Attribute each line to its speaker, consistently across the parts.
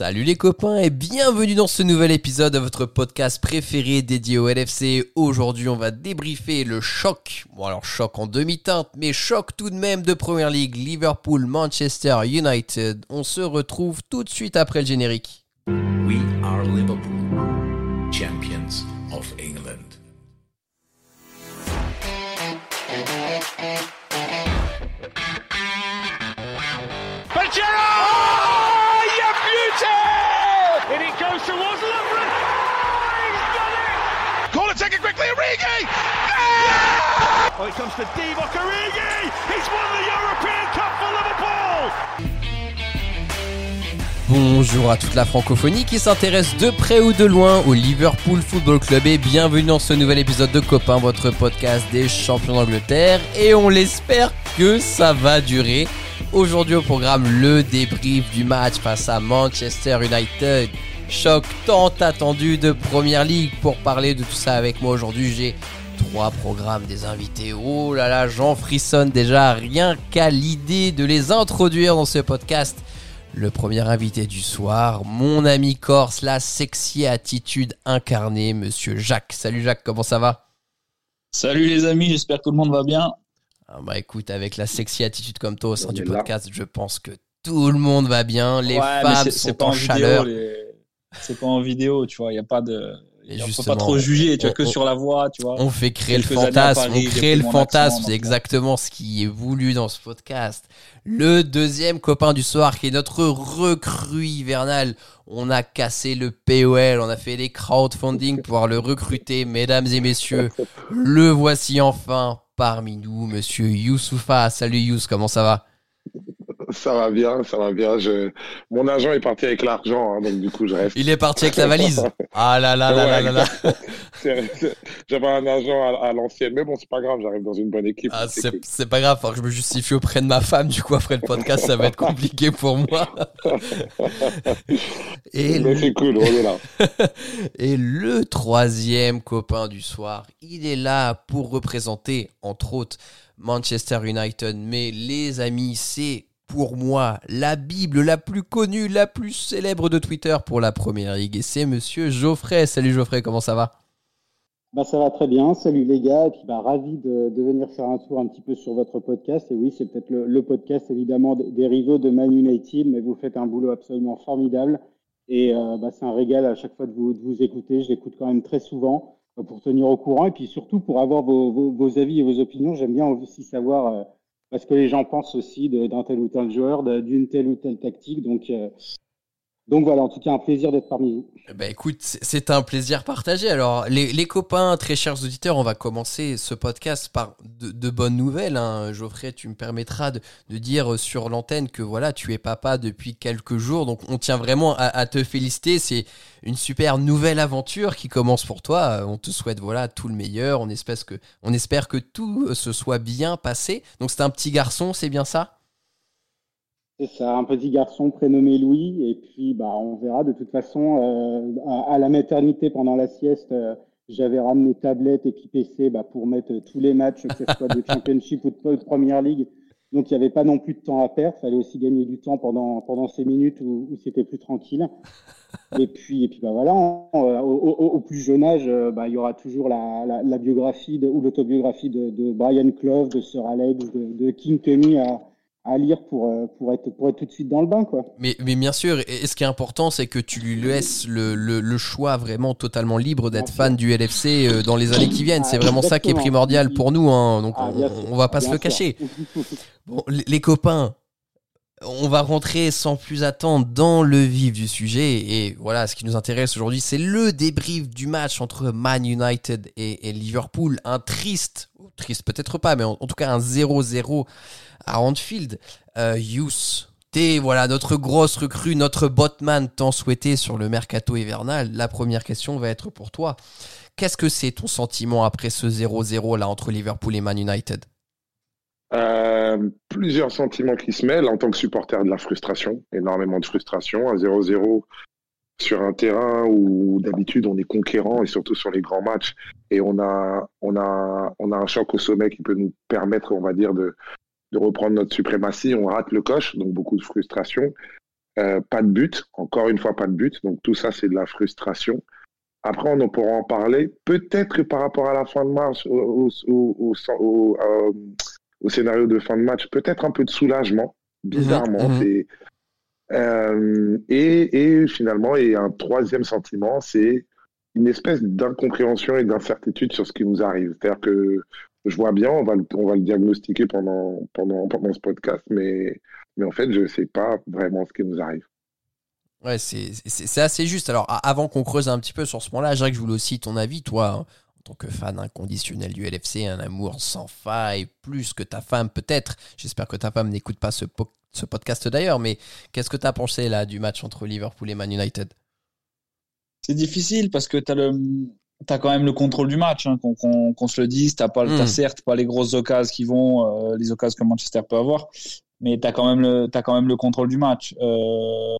Speaker 1: Salut les copains et bienvenue dans ce nouvel épisode de votre podcast préféré dédié au LFC. Aujourd'hui, on va débriefer le choc. Bon, alors choc en demi-teinte, mais choc tout de même de Premier League Liverpool Manchester United. On se retrouve tout de suite après le générique.
Speaker 2: We are Liverpool, champions of England.
Speaker 3: Oh!
Speaker 1: Bonjour à toute la francophonie qui s'intéresse de près ou de loin au Liverpool Football Club et bienvenue dans ce nouvel épisode de Copain, votre podcast des champions d'Angleterre et on l'espère que ça va durer. Aujourd'hui au programme le débrief du match face à Manchester United. Choc tant attendu de Première League. Pour parler de tout ça avec moi aujourd'hui, j'ai trois programmes des invités. Oh là là, j'en frissonne déjà rien qu'à l'idée de les introduire dans ce podcast. Le premier invité du soir, mon ami Corse, la sexy attitude incarnée, monsieur Jacques. Salut Jacques, comment ça va?
Speaker 4: Salut les amis, j'espère que tout le monde va bien.
Speaker 1: Ah bah écoute, avec la sexy attitude comme toi au sein du
Speaker 5: là.
Speaker 1: podcast, je pense que tout le monde va bien. Les
Speaker 4: Ouais,
Speaker 1: femmes sont
Speaker 4: pas
Speaker 1: en
Speaker 4: vidéo,
Speaker 1: chaleur.
Speaker 4: les- C'est pas en vidéo, tu vois. Il y a pas de.
Speaker 1: Et
Speaker 4: On peut pas trop juger, tu
Speaker 1: on-
Speaker 4: vois, que
Speaker 1: on-
Speaker 4: sur la voix, tu vois.
Speaker 1: On fait créer le fantasme,
Speaker 4: Paris,
Speaker 1: on crée le fantasme, c'est
Speaker 4: donc,
Speaker 1: exactement ce qui est voulu dans ce podcast. Le deuxième copain du soir qui est notre recrue hivernal. On a cassé le POL, on a fait des crowdfunding pour pouvoir le recruter, mesdames et messieurs. Le voici enfin parmi nous, monsieur Youssoufa. Salut Youss, comment ça va?
Speaker 5: Ça va bien, ça va bien. Je... Mon agent est parti avec l'argent, hein, donc du coup, je reste.
Speaker 1: Il est parti avec la valise. Ah là là là là là là.
Speaker 5: J'avais un agent à, à l'ancienne, mais bon, c'est pas grave, j'arrive dans une bonne équipe.
Speaker 1: Ah,
Speaker 5: c'est cool.
Speaker 1: pas grave, faut que je me justifie auprès de ma femme, du coup après le podcast ça va être compliqué pour moi. Et
Speaker 5: Mais
Speaker 1: le,
Speaker 5: c'est cool, on est là.
Speaker 1: et le troisième copain du soir, il est là pour représenter entre autres Manchester United, mais les amis c'est pour moi la Bible la plus connue, la plus célèbre de Twitter pour la Première Ligue et c'est monsieur Geoffrey. Salut Geoffrey, comment ça va?
Speaker 6: Bah, ça va très bien. Salut les gars. Et puis, bah, ravi de, venir faire un tour un petit peu sur votre podcast. Et oui, c'est peut-être le, podcast évidemment des, rivaux de Man United, mais vous faites un boulot absolument formidable. Et euh, bah, c'est un régal à chaque fois de vous, écouter. Je l'écoute quand même très souvent euh, pour tenir au courant et puis surtout pour avoir vos, avis et vos opinions. J'aime bien aussi savoir euh, ce que les gens pensent aussi d'un tel ou tel joueur, d'une telle ou telle tactique. Donc, euh, donc voilà, en tout cas, un plaisir d'être parmi vous.
Speaker 1: Bah écoute, c'est- un plaisir partagé. Alors, les, copains, très chers auditeurs, on va commencer ce podcast par de, bonnes nouvelles. Hein. Geoffrey, tu me permettras de, dire sur l'antenne que voilà, tu es papa depuis quelques jours. Donc, on tient vraiment à, à te féliciter. C'est une super nouvelle aventure qui commence pour toi. On te souhaite voilà tout le meilleur. On espère que, on espère que tout se soit bien passé. Donc, c'est un petit garçon, c'est bien ça?
Speaker 6: C'est ça, un petit garçon prénommé Louis, et puis bah, on verra. De toute façon, euh, à, à la maternité, pendant la sieste, euh, j'avais ramené tablette et puis PC bah, pour mettre tous les matchs, que ce soit de Championship ou de Première Ligue. Donc il n'y avait pas non plus de temps à perdre, il fallait aussi gagner du temps pendant, pendant ces minutes où, où c'était plus tranquille. Et puis, et puis bah, voilà, euh, au, au- au plus jeune âge, bah, il y aura toujours la, la, la biographie de, ou l'autobiographie de, de Brian Clough, de Sir Alex, de, de King à, à lire pour, euh, pour, être, pour être tout de suite dans le bain. Quoi.
Speaker 1: Mais, mais bien sûr, et ce qui est important, c'est que tu lui laisses le, le, le choix vraiment totalement libre d'être fan du LFC euh, dans les années qui viennent. C'est
Speaker 6: Ah,
Speaker 1: vraiment ça qui est primordial pour nous, hein. donc
Speaker 6: Ah,
Speaker 1: on, va pas se le
Speaker 6: sûr.
Speaker 1: cacher. Bon, les, les copains, on va rentrer sans plus attendre dans le vif du sujet. Et voilà, ce qui nous intéresse aujourd'hui, c'est le débrief du match entre Man United et, Liverpool. Un triste, triste peut-être pas, mais en, en tout cas un 0-0 à Anfield. Euh, Youss, t'es voilà, notre grosse recrue, notre botman tant souhaité sur le mercato hivernal. La première question va être pour toi. Qu'est-ce que c'est ton sentiment après ce 0-0 là entre Liverpool et Man United?
Speaker 5: Euh, plusieurs sentiments qui se mêlent en tant que supporter de la frustration, énormément de frustration. Un 0-0 sur un terrain où d'habitude on est conquérant et surtout sur les grands matchs et on a on a on a un choc au sommet qui peut nous permettre on va dire de de reprendre notre suprématie on rate le coche donc beaucoup de frustration Euh, pas de but, encore une fois pas de but. Donc tout ça, c'est de la frustration. Après, on pourra en parler. Peut-être par rapport à la fin de match, au, au, au, euh, au scénario de fin de match, peut-être un peu de soulagement, bizarrement.
Speaker 1: Mhm, mhm.
Speaker 5: Euh, et, et, finalement, et un troisième sentiment, c'est une espèce d'incompréhension et d'incertitude sur ce qui nous arrive. C'est-à-dire que je vois bien, on va, le, on va le diagnostiquer pendant, pendant, pendant ce podcast, mais, mais en fait, je ne sais pas vraiment ce qui nous arrive.
Speaker 1: Ouais, c'est assez juste. Alors, avant qu'on creuse un petit peu sur ce point-là, Jacques, je voulais aussi ton avis, toi, hein, en tant que fan inconditionnel du LFC, un amour sans faille, plus que ta femme peut-être. J'espère que ta femme n'écoute pas ce, ce podcast d'ailleurs, mais qu'est-ce que tu as pensé là du match entre Liverpool et Man United?
Speaker 4: C'est difficile parce que tu as le quand même le contrôle du match, hein, qu'on se le dise. T'as pas, mm. certes pas les grosses occasions qui vont, euh, les occasions que Manchester peut avoir, mais le, as quand même le contrôle du match. Euh,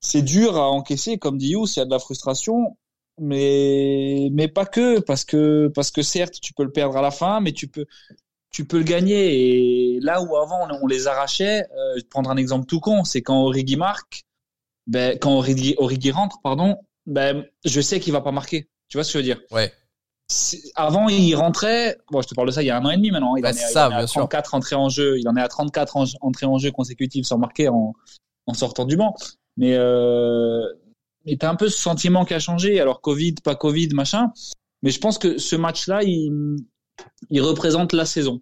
Speaker 4: c'est dur à encaisser, comme dit Youss, il y a de la frustration, mais mais pas que, parce que parce que certes tu peux le perdre à la fin, mais tu peux tu peux le gagner. Et là où avant on, les arrachait, euh, prendre un exemple tout con, c'est quand Origi marque, ben quand Origi, Origi rentre, pardon, ben je sais qu'il va pas marquer. Tu vois ce que je veux dire?
Speaker 1: Ouais.
Speaker 4: Avant, il rentrait. Bon, je te parle de ça il y a un an et demi maintenant. Il
Speaker 1: bah,
Speaker 4: en est,
Speaker 1: ça,
Speaker 4: à 34 entrées en jeu. Il en est à 34 entrées en jeu consécutives sans marquer en, en sortant du banc. Mais euh, mais t'as un peu ce sentiment qui a changé. Alors Covid, pas Covid, machin. Mais je pense que ce match-là, il, il représente la saison.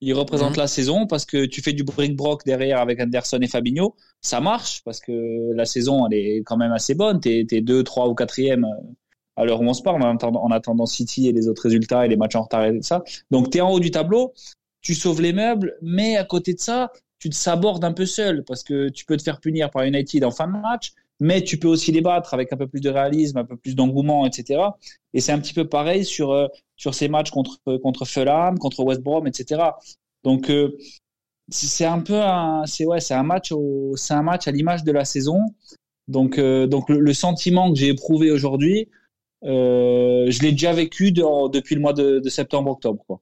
Speaker 4: Il représente mhm. la saison parce que tu fais du brick-brock derrière avec Anderson et Fabinho. Ça marche parce que la saison, elle est quand même assez bonne. T'es, t'es deux, trois ou quatrième euh, à l'heure où on se parle en attendant, en attendant City et les autres résultats et les matchs en retard et tout ça. Donc t'es en haut du tableau, tu sauves les meubles, mais à côté de ça, tu te sabordes un peu seul parce que tu peux te faire punir par United en fin de match, mais tu peux aussi les battre avec un peu plus de réalisme, un peu plus d'engouement, etc. Et c'est un petit peu pareil sur euh, sur ces matchs contre contre Fulham, contre West Brom, etc. Donc euh, c'est un peu un c'est ouais c'est un match c'est un match à l'image de la saison. Donc euh, donc le, sentiment que j'ai éprouvé aujourd'hui, je l'ai déjà vécu depuis le mois de, septembre-octobre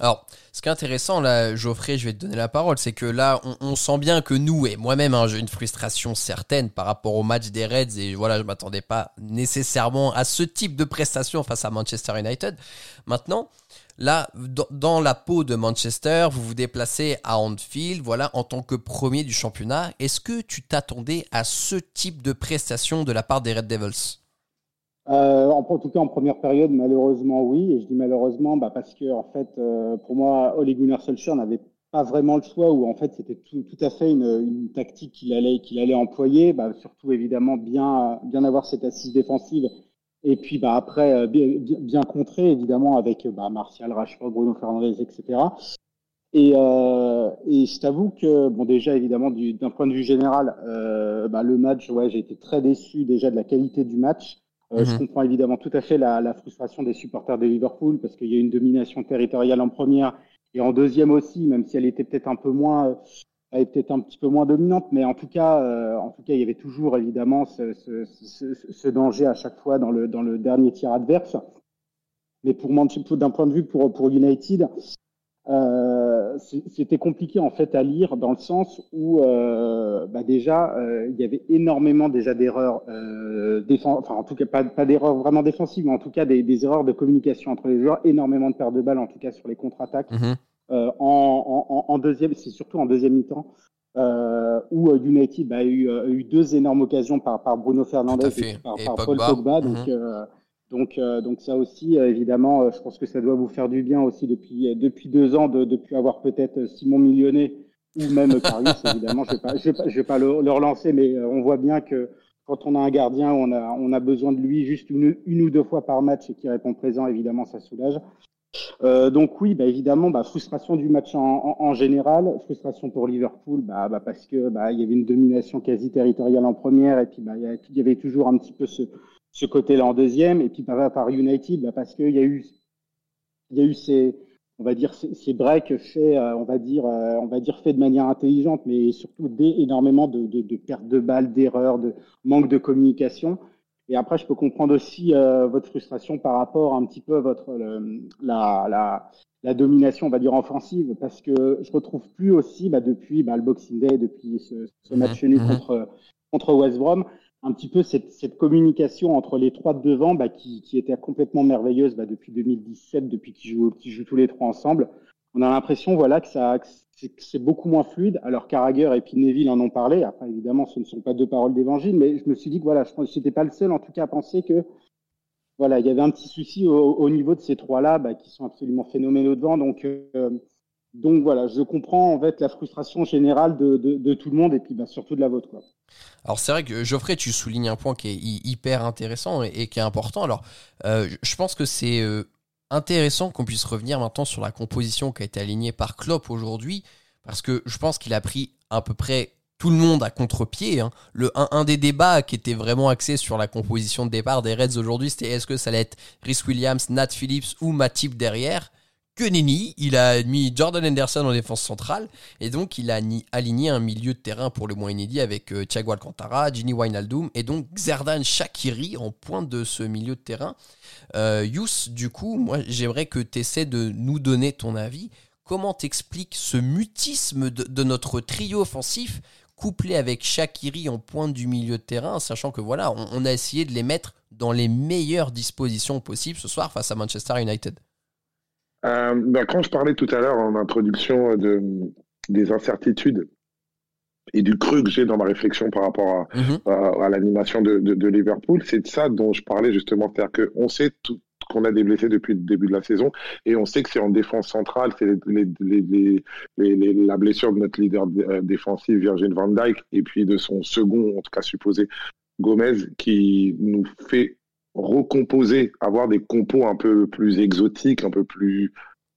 Speaker 1: alors, ce qui est intéressant, là, Geoffrey, je vais te donner la parole, c'est que là, on, sent bien que nous, et moi-même, hein, j'ai une frustration certaine par rapport au match des Reds, et voilà, je m'attendais pas nécessairement à ce type de prestation face à Manchester United. Maintenant, là, dans, la peau de Manchester, vous vous déplacez à Anfield, voilà, en tant que premier du championnat. Est-ce que tu t'attendais à ce type de prestation de la part des Red Devils?
Speaker 6: Euh, en, tout cas, en première période, malheureusement, oui. Et je dis malheureusement bah, parce que, en fait, euh, pour moi, Ole Gunnar Solskjaer n'avait pas vraiment le choix, ou en fait, c'était tout, à fait une, tactique qu'il allait, employer. Bah, surtout, évidemment, bien, bien avoir cette assise défensive. Et puis, bah, après, euh, bien, contrer, évidemment, avec Martial, Rashford, Bruno Fernandes, etc. Et, euh, je t'avoue que, bon, déjà, évidemment, d'un point de vue général, le match, ouais, j'ai été très déçu déjà de la qualité du match. Euh, je mhm. comprends évidemment tout à fait la, la, frustration des supporters de Liverpool parce qu'il y a une domination territoriale en première et en deuxième aussi, même si elle était peut-être un peu moins, euh, elle était peut-être un petit peu moins dominante, mais en tout cas, euh, en tout cas, il y avait toujours évidemment ce, ce, ce, ce, danger à chaque fois dans le dans le dernier tir adverse. Mais pour d'un point de vue pour pour United, euh, c'était compliqué en fait à lire dans le sens où euh, bah déjà euh, il y avait énormément déjà d'erreurs euh, enfin en tout cas pas, pas d'erreurs vraiment défensives mais en tout cas des, des, erreurs de communication entre les joueurs énormément de pertes de balles en tout cas sur les contre-attaques. Euh, en, en, en, deuxième c'est surtout en deuxième mi-temps où United bah, a, eu, a eu deux énormes occasions par, par Bruno Fernandes et par, par Paul Pogba. Donc mhm. Donc, euh, donc ça aussi, euh, évidemment, euh, je pense que ça doit vous faire du bien aussi depuis depuis deux ans de depuis avoir peut-être Simon Millionnet ou même Karius, évidemment. Je vais pas, je vais pas, je vais pas le, relancer, mais on voit bien que quand on a un gardien, on a on a besoin de lui juste une, une ou deux fois par match et qui répond présent, évidemment, ça soulage. Euh, donc oui, bah évidemment, bah, frustration du match en, en, en, général, frustration pour Liverpool, bah, bah parce que bah, il y avait une domination quasi territoriale en première et puis bah, il y avait toujours un petit peu ce, ce côté-là en deuxième, et puis par, par United, bah, parce qu'il y a eu, il y a eu ces, on va dire ces, breaks faits, euh, on va dire, euh, on va dire faits de manière intelligente, mais surtout des, énormément de, de, de pertes de balles, d'erreurs, de manque de communication. Et après, je peux comprendre aussi euh, votre frustration par rapport un petit peu à votre la, la, la domination, on va dire offensive, parce que je retrouve plus aussi bah, depuis bah, le Boxing Day, depuis ce, ce match nul
Speaker 1: mhm.
Speaker 6: contre contre West Brom, un petit peu cette, communication entre les trois de devant bah, qui, était complètement merveilleuse bah, depuis 2017, depuis qu'ils jouent, tous les trois ensemble. On a l'impression voilà, que, ça, c'est- beaucoup moins fluide. Alors Carragher et puis Neville en ont parlé. Après, évidemment, ce ne sont pas deux paroles d'évangile, mais je me suis dit que voilà, je j'étais pas le seul en tout cas à penser que voilà, il y avait un petit souci au, au niveau de ces trois-là bah, qui sont absolument phénoménaux devant. Donc, euh, donc voilà, je comprends en fait la frustration générale de, tout le monde et puis bah, surtout de la vôtre. Quoi.
Speaker 1: Alors c'est vrai que Geoffrey, tu soulignes un point qui est hy- hyper intéressant et, et qui est important. Alors euh, je pense que c'est euh, intéressant qu'on puisse revenir maintenant sur la composition qui a été alignée par Klopp aujourd'hui, parce que je pense qu'il a pris à peu près tout le monde à contre-pied. hein. Le, un, un des débats qui était vraiment axé sur la composition de départ des Reds aujourd'hui, c'était est-ce que ça allait être Rhys Williams, Nat Phillips ou Matip derrière? Que il a mis Jordan Henderson en défense centrale et donc il a aligné un milieu de terrain pour le moins inédit avec euh, Thiago Alcantara, Gini Wijnaldum et donc Xerdan Shakiri en pointe de ce milieu de terrain. Euh, Yous, du coup, moi j'aimerais que tu essaies de nous donner ton avis. Comment t'expliques ce mutisme de, notre trio offensif couplé avec Shakiri en pointe du milieu de terrain, sachant que voilà, on a essayé de les mettre dans les meilleures dispositions possibles ce soir face à Manchester United?
Speaker 5: Euh, ben, quand je parlais tout à l'heure en introduction de, des incertitudes et du creux que j'ai dans ma réflexion par rapport à,
Speaker 1: Mhm.
Speaker 5: à, à l'animation de, de, de Liverpool, c'est de ça dont je parlais justement, c'est-à-dire qu'on sait tout qu'on a des blessés depuis le début de la saison et on sait que c'est en défense centrale, c'est les, les, les, les, les- la blessure de notre leader euh, défensif Virgin van Dijk et puis de son second, en tout cas supposé, Gomez, qui nous fait recomposer, avoir des compos un peu plus exotiques, un peu plus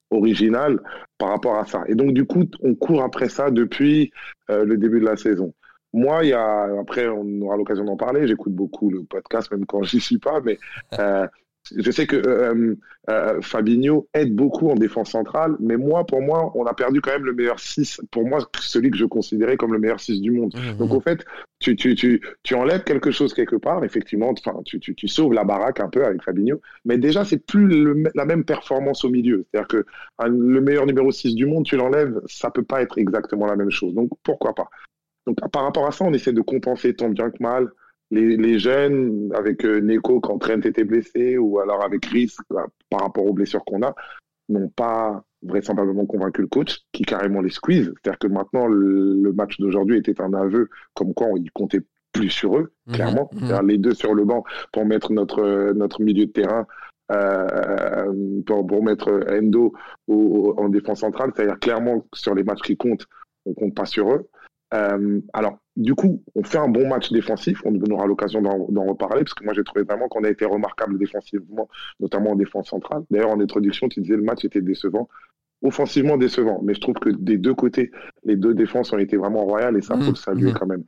Speaker 5: originales par rapport à ça. Et donc du coup, on court après ça depuis euh, le début de la saison. Moi, il y a après, on aura l'occasion d'en parler. J'écoute beaucoup le podcast, même quand j'y suis pas, mais euh, je sais que euh, euh, Fabinho aide beaucoup en défense centrale, mais moi, pour moi, on a perdu quand même le meilleur 6. Pour moi, celui que je considérais comme le meilleur 6 du monde. Donc, au fait, tu, tu, tu, tu enlèves quelque chose quelque part, effectivement, tu, tu, tu sauves la baraque un peu avec Fabinho, mais déjà, c'est plus le- la même performance au milieu. C'est-à-dire que un- le meilleur numéro 6 du monde, tu l'enlèves, ça peut pas être exactement la même chose. Donc, pourquoi pas? Donc, par rapport à ça, on essaie de compenser tant bien que mal. Les, les jeunes, avec euh, Neko quand Trent était blessé, ou alors avec Rhys, bah, par rapport aux blessures qu'on a, n'ont pas vraisemblablement convaincu le coach, qui carrément les squeeze. C'est-à-dire que maintenant, le, match d'aujourd'hui était un aveu, comme quoi il comptait plus sur eux,
Speaker 1: Mhm,
Speaker 5: clairement.
Speaker 1: mhm.
Speaker 5: Les deux sur le banc pour mettre notre, notre milieu de terrain, euh, pour, pour mettre Endo au- au- en défense centrale. C'est-à-dire clairement sur les matchs qui comptent, on compte pas sur eux. Euh, alors, du coup, on fait un bon match défensif. On aura l'occasion d'en reparler parce que moi, j'ai trouvé vraiment qu'on a été remarquable défensivement, notamment en défense centrale. D'ailleurs, en introduction, tu disais le match était décevant. Offensivement décevant, mais je trouve que des deux côtés, les deux défenses ont été vraiment royales et ça
Speaker 1: Mhm,
Speaker 5: faut le saluer
Speaker 1: mhm.
Speaker 5: quand même.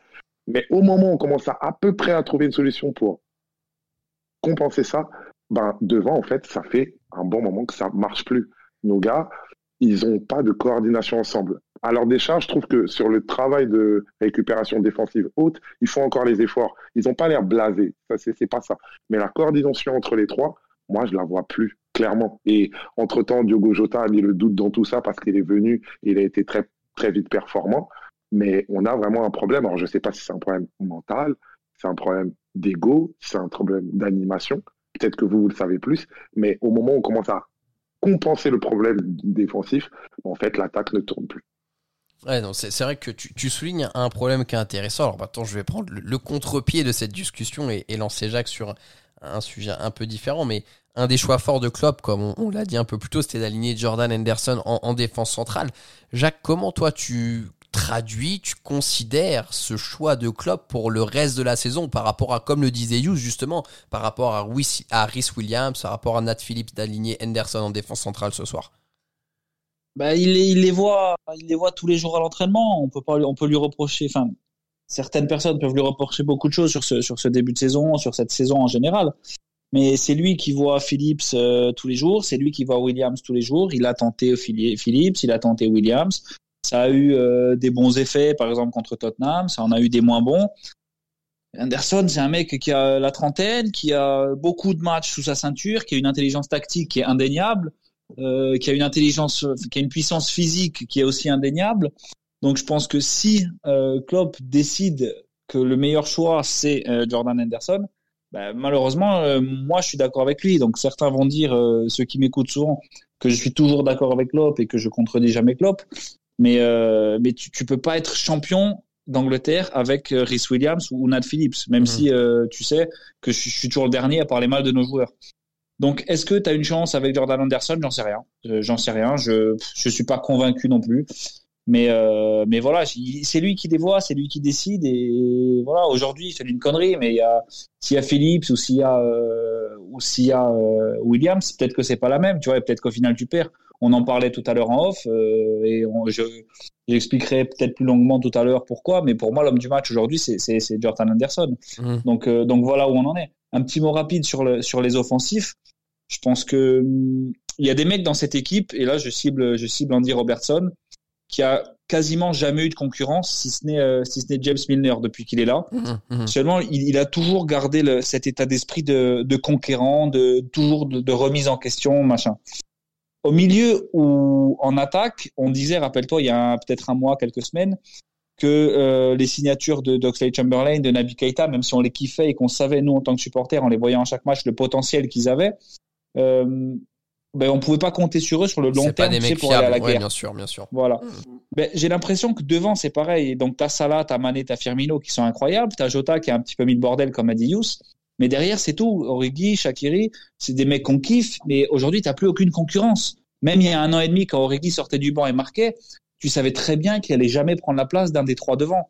Speaker 5: Mais au moment où on commence à à peu près à trouver une solution pour compenser ça, ben devant en fait, ça fait un bon moment que ça marche plus. Nos gars, ils ont pas de coordination ensemble. À leur décharge, je trouve que sur le travail de récupération défensive haute, ils font encore les efforts. Ils n'ont pas l'air blasés. Ça, c'est pas ça. Mais la coordination entre les trois, moi, je la vois plus clairement. Et entre-temps, Diogo Jota a mis le doute dans tout ça parce qu'il est venu il a été très, très vite performant. Mais on a vraiment un problème. Alors, je ne sais pas si c'est un problème mental, c'est un problème d'ego, c'est un problème d'animation. Peut-être que vous, vous le savez plus. Mais au moment où on commence à compenser le problème défensif, en fait, l'attaque ne tourne plus.
Speaker 1: Ouais, c'est vrai que tu, soulignes un problème qui est intéressant. Alors maintenant, je vais prendre le, contre-pied de cette discussion et, lancer Jacques sur un sujet un peu différent. Mais un des choix forts de Klopp, comme on, l'a dit un peu plus tôt, c'était d'aligner Jordan Henderson en, en défense centrale. Jacques, comment toi tu traduis, tu considères ce choix de Klopp pour le reste de la saison par rapport à, comme le disait Hughes justement, par rapport à, Rhys- Williams, par rapport à Nat Phillips d'aligner Henderson en défense centrale ce soir?
Speaker 4: Bah, il, les, voit, il les voit tous les jours à l'entraînement. On peut pas, on peut lui reprocher. Enfin, certaines personnes peuvent lui reprocher beaucoup de choses sur ce, sur ce début de saison, sur cette saison en général. Mais c'est lui qui voit Phillips euh, tous les jours, c'est lui qui voit Williams tous les jours. Il a tenté Phillips, il a tenté Williams. Ça a eu euh, des bons effets, par exemple contre Tottenham. Ça en a eu des moins bons. Anderson, c'est un mec qui a la trentaine, qui a beaucoup de matchs sous sa ceinture, qui a une intelligence tactique qui est indéniable, euh, qui a une intelligence, qui a une puissance physique qui est aussi indéniable. Donc je pense que si euh, Klopp décide que le meilleur choix c'est euh, Jordan Anderson, bah, malheureusement, euh, moi je suis d'accord avec lui. Donc certains vont dire, euh, ceux qui m'écoutent souvent, que je suis toujours d'accord avec Klopp et que je contredis jamais Klopp. Mais mais tu, tu peux pas être champion d'Angleterre avec euh, Rhys Williams ou Nat Phillips, même mmh. si euh, tu sais que je, suis toujours le dernier à parler mal de nos joueurs. Donc, est-ce que tu as une chance avec Jordan Anderson? J'en sais rien. Euh, j'en sais rien. Je je suis pas convaincu non plus. Mais euh, mais voilà, c'est lui qui dévoie, c'est lui qui décide et voilà. Aujourd'hui, c'est une connerie, mais s'il y a Phillips ou s'il y a euh, ou y a Williams, peut-être que c'est pas la même, tu vois. Peut-être qu'au final tu perds. On en parlait tout à l'heure en off euh, et je, j'expliquerai peut-être plus longuement tout à l'heure pourquoi. Mais pour moi, l'homme du match aujourd'hui, c'est, c'est, c'est Jordan Anderson. Mmh. Donc, euh, donc voilà où on en est. Un petit mot rapide sur, le, sur les offensifs. Je pense que hum, il y a des mecs dans cette équipe et là, je cible, je cible Andy Robertson qui a quasiment jamais eu de concurrence, si ce n'est euh, si ce n'est James Milner depuis qu'il est là. Mmh, mmh. Seulement, il, il, a toujours gardé le, cet état d'esprit de, de conquérant, de toujours de, de, remise en question, machin. Au milieu ou en attaque, on disait, rappelle-toi, il y a peut-être un mois, quelques semaines, que euh, les signatures de Doxley Chamberlain, de Naby Keita, même si on les kiffait et qu'on savait, nous, en tant que supporters, en les voyant à chaque match, le potentiel qu'ils avaient, euh, ben, on pouvait pas compter sur eux sur le long terme
Speaker 1: pas des mecs
Speaker 4: pour
Speaker 1: fiables.
Speaker 4: aller à la
Speaker 1: Ouais,
Speaker 4: guerre.
Speaker 1: bien sûr, bien sûr.
Speaker 4: Voilà. Ben, j'ai l'impression que devant, c'est pareil. Donc, t'as Salah, t'as Mané, t'as Firmino qui sont incroyables. T'as Jota qui a un petit peu mis le bordel, comme a dit Yous. Mais derrière, c'est tout. Origi, Shakiri, c'est des mecs qu'on kiffe. Mais aujourd'hui, t'as plus aucune concurrence. Même il y a un an et demi, quand Origi sortait du banc et marquait, tu savais très bien qu'il allait jamais prendre la place d'un des trois devant.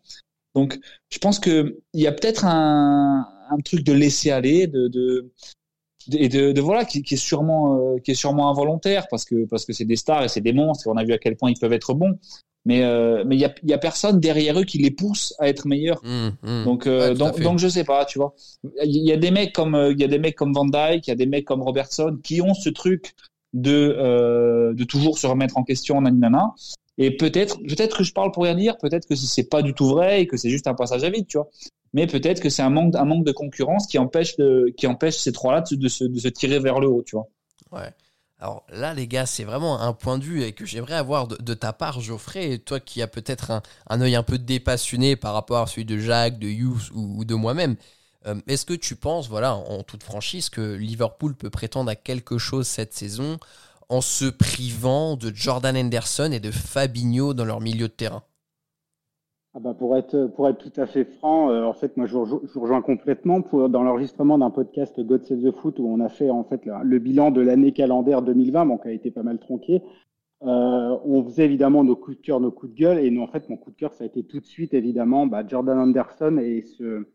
Speaker 4: Donc, je pense que il y a peut-être un, truc de laisser aller, de, de voilà qui, qui est sûrement euh, qui est sûrement involontaire parce que parce que c'est des stars et c'est des monstres et on a vu à quel point ils peuvent être bons mais euh, mais il y a il y a personne derrière eux qui les pousse à être meilleurs.
Speaker 1: Mmh, mmh.
Speaker 4: donc euh,
Speaker 1: Ouais,
Speaker 4: donc je sais pas tu vois. Il y a des mecs comme euh, il y a des mecs comme Van Dyke il y a des mecs comme Robertson qui ont ce truc de euh, de toujours se remettre en question nanana. Et peut-être peut-être que je parle pour rien dire peut-être que c'est pas du tout vrai et que c'est juste un passage à vide tu vois. Mais peut-être que c'est un manque un manque de concurrence qui empêche de qui empêche ces trois là de, de se de se tirer vers le haut tu vois.
Speaker 1: Ouais. Alors là, les gars, c'est vraiment un point de vue que j'aimerais avoir de, ta part, Geoffrey, toi qui as peut-être un, œil un peu dépassionné par rapport à celui de Jacques, de Hughes ou, ou de moi-même. Euh, Est-ce que tu penses, voilà, en toute franchise, que Liverpool peut prétendre à quelque chose cette saison en se privant de Jordan Henderson et de Fabinho dans leur milieu de terrain?
Speaker 6: Ah bah pour être pour être tout à fait franc, euh, en fait moi je vous, rejo- je rejoins complètement pour dans l'enregistrement d'un podcast God Save the Foot où on a fait en fait le, le bilan de l'année calendaire 2020, bon qui a été pas mal tronqué. Euh, on faisait évidemment nos coups de cœur, nos coups de gueule et nous en fait mon coup de cœur ça a été tout de suite évidemment bah, Jordan Anderson et ce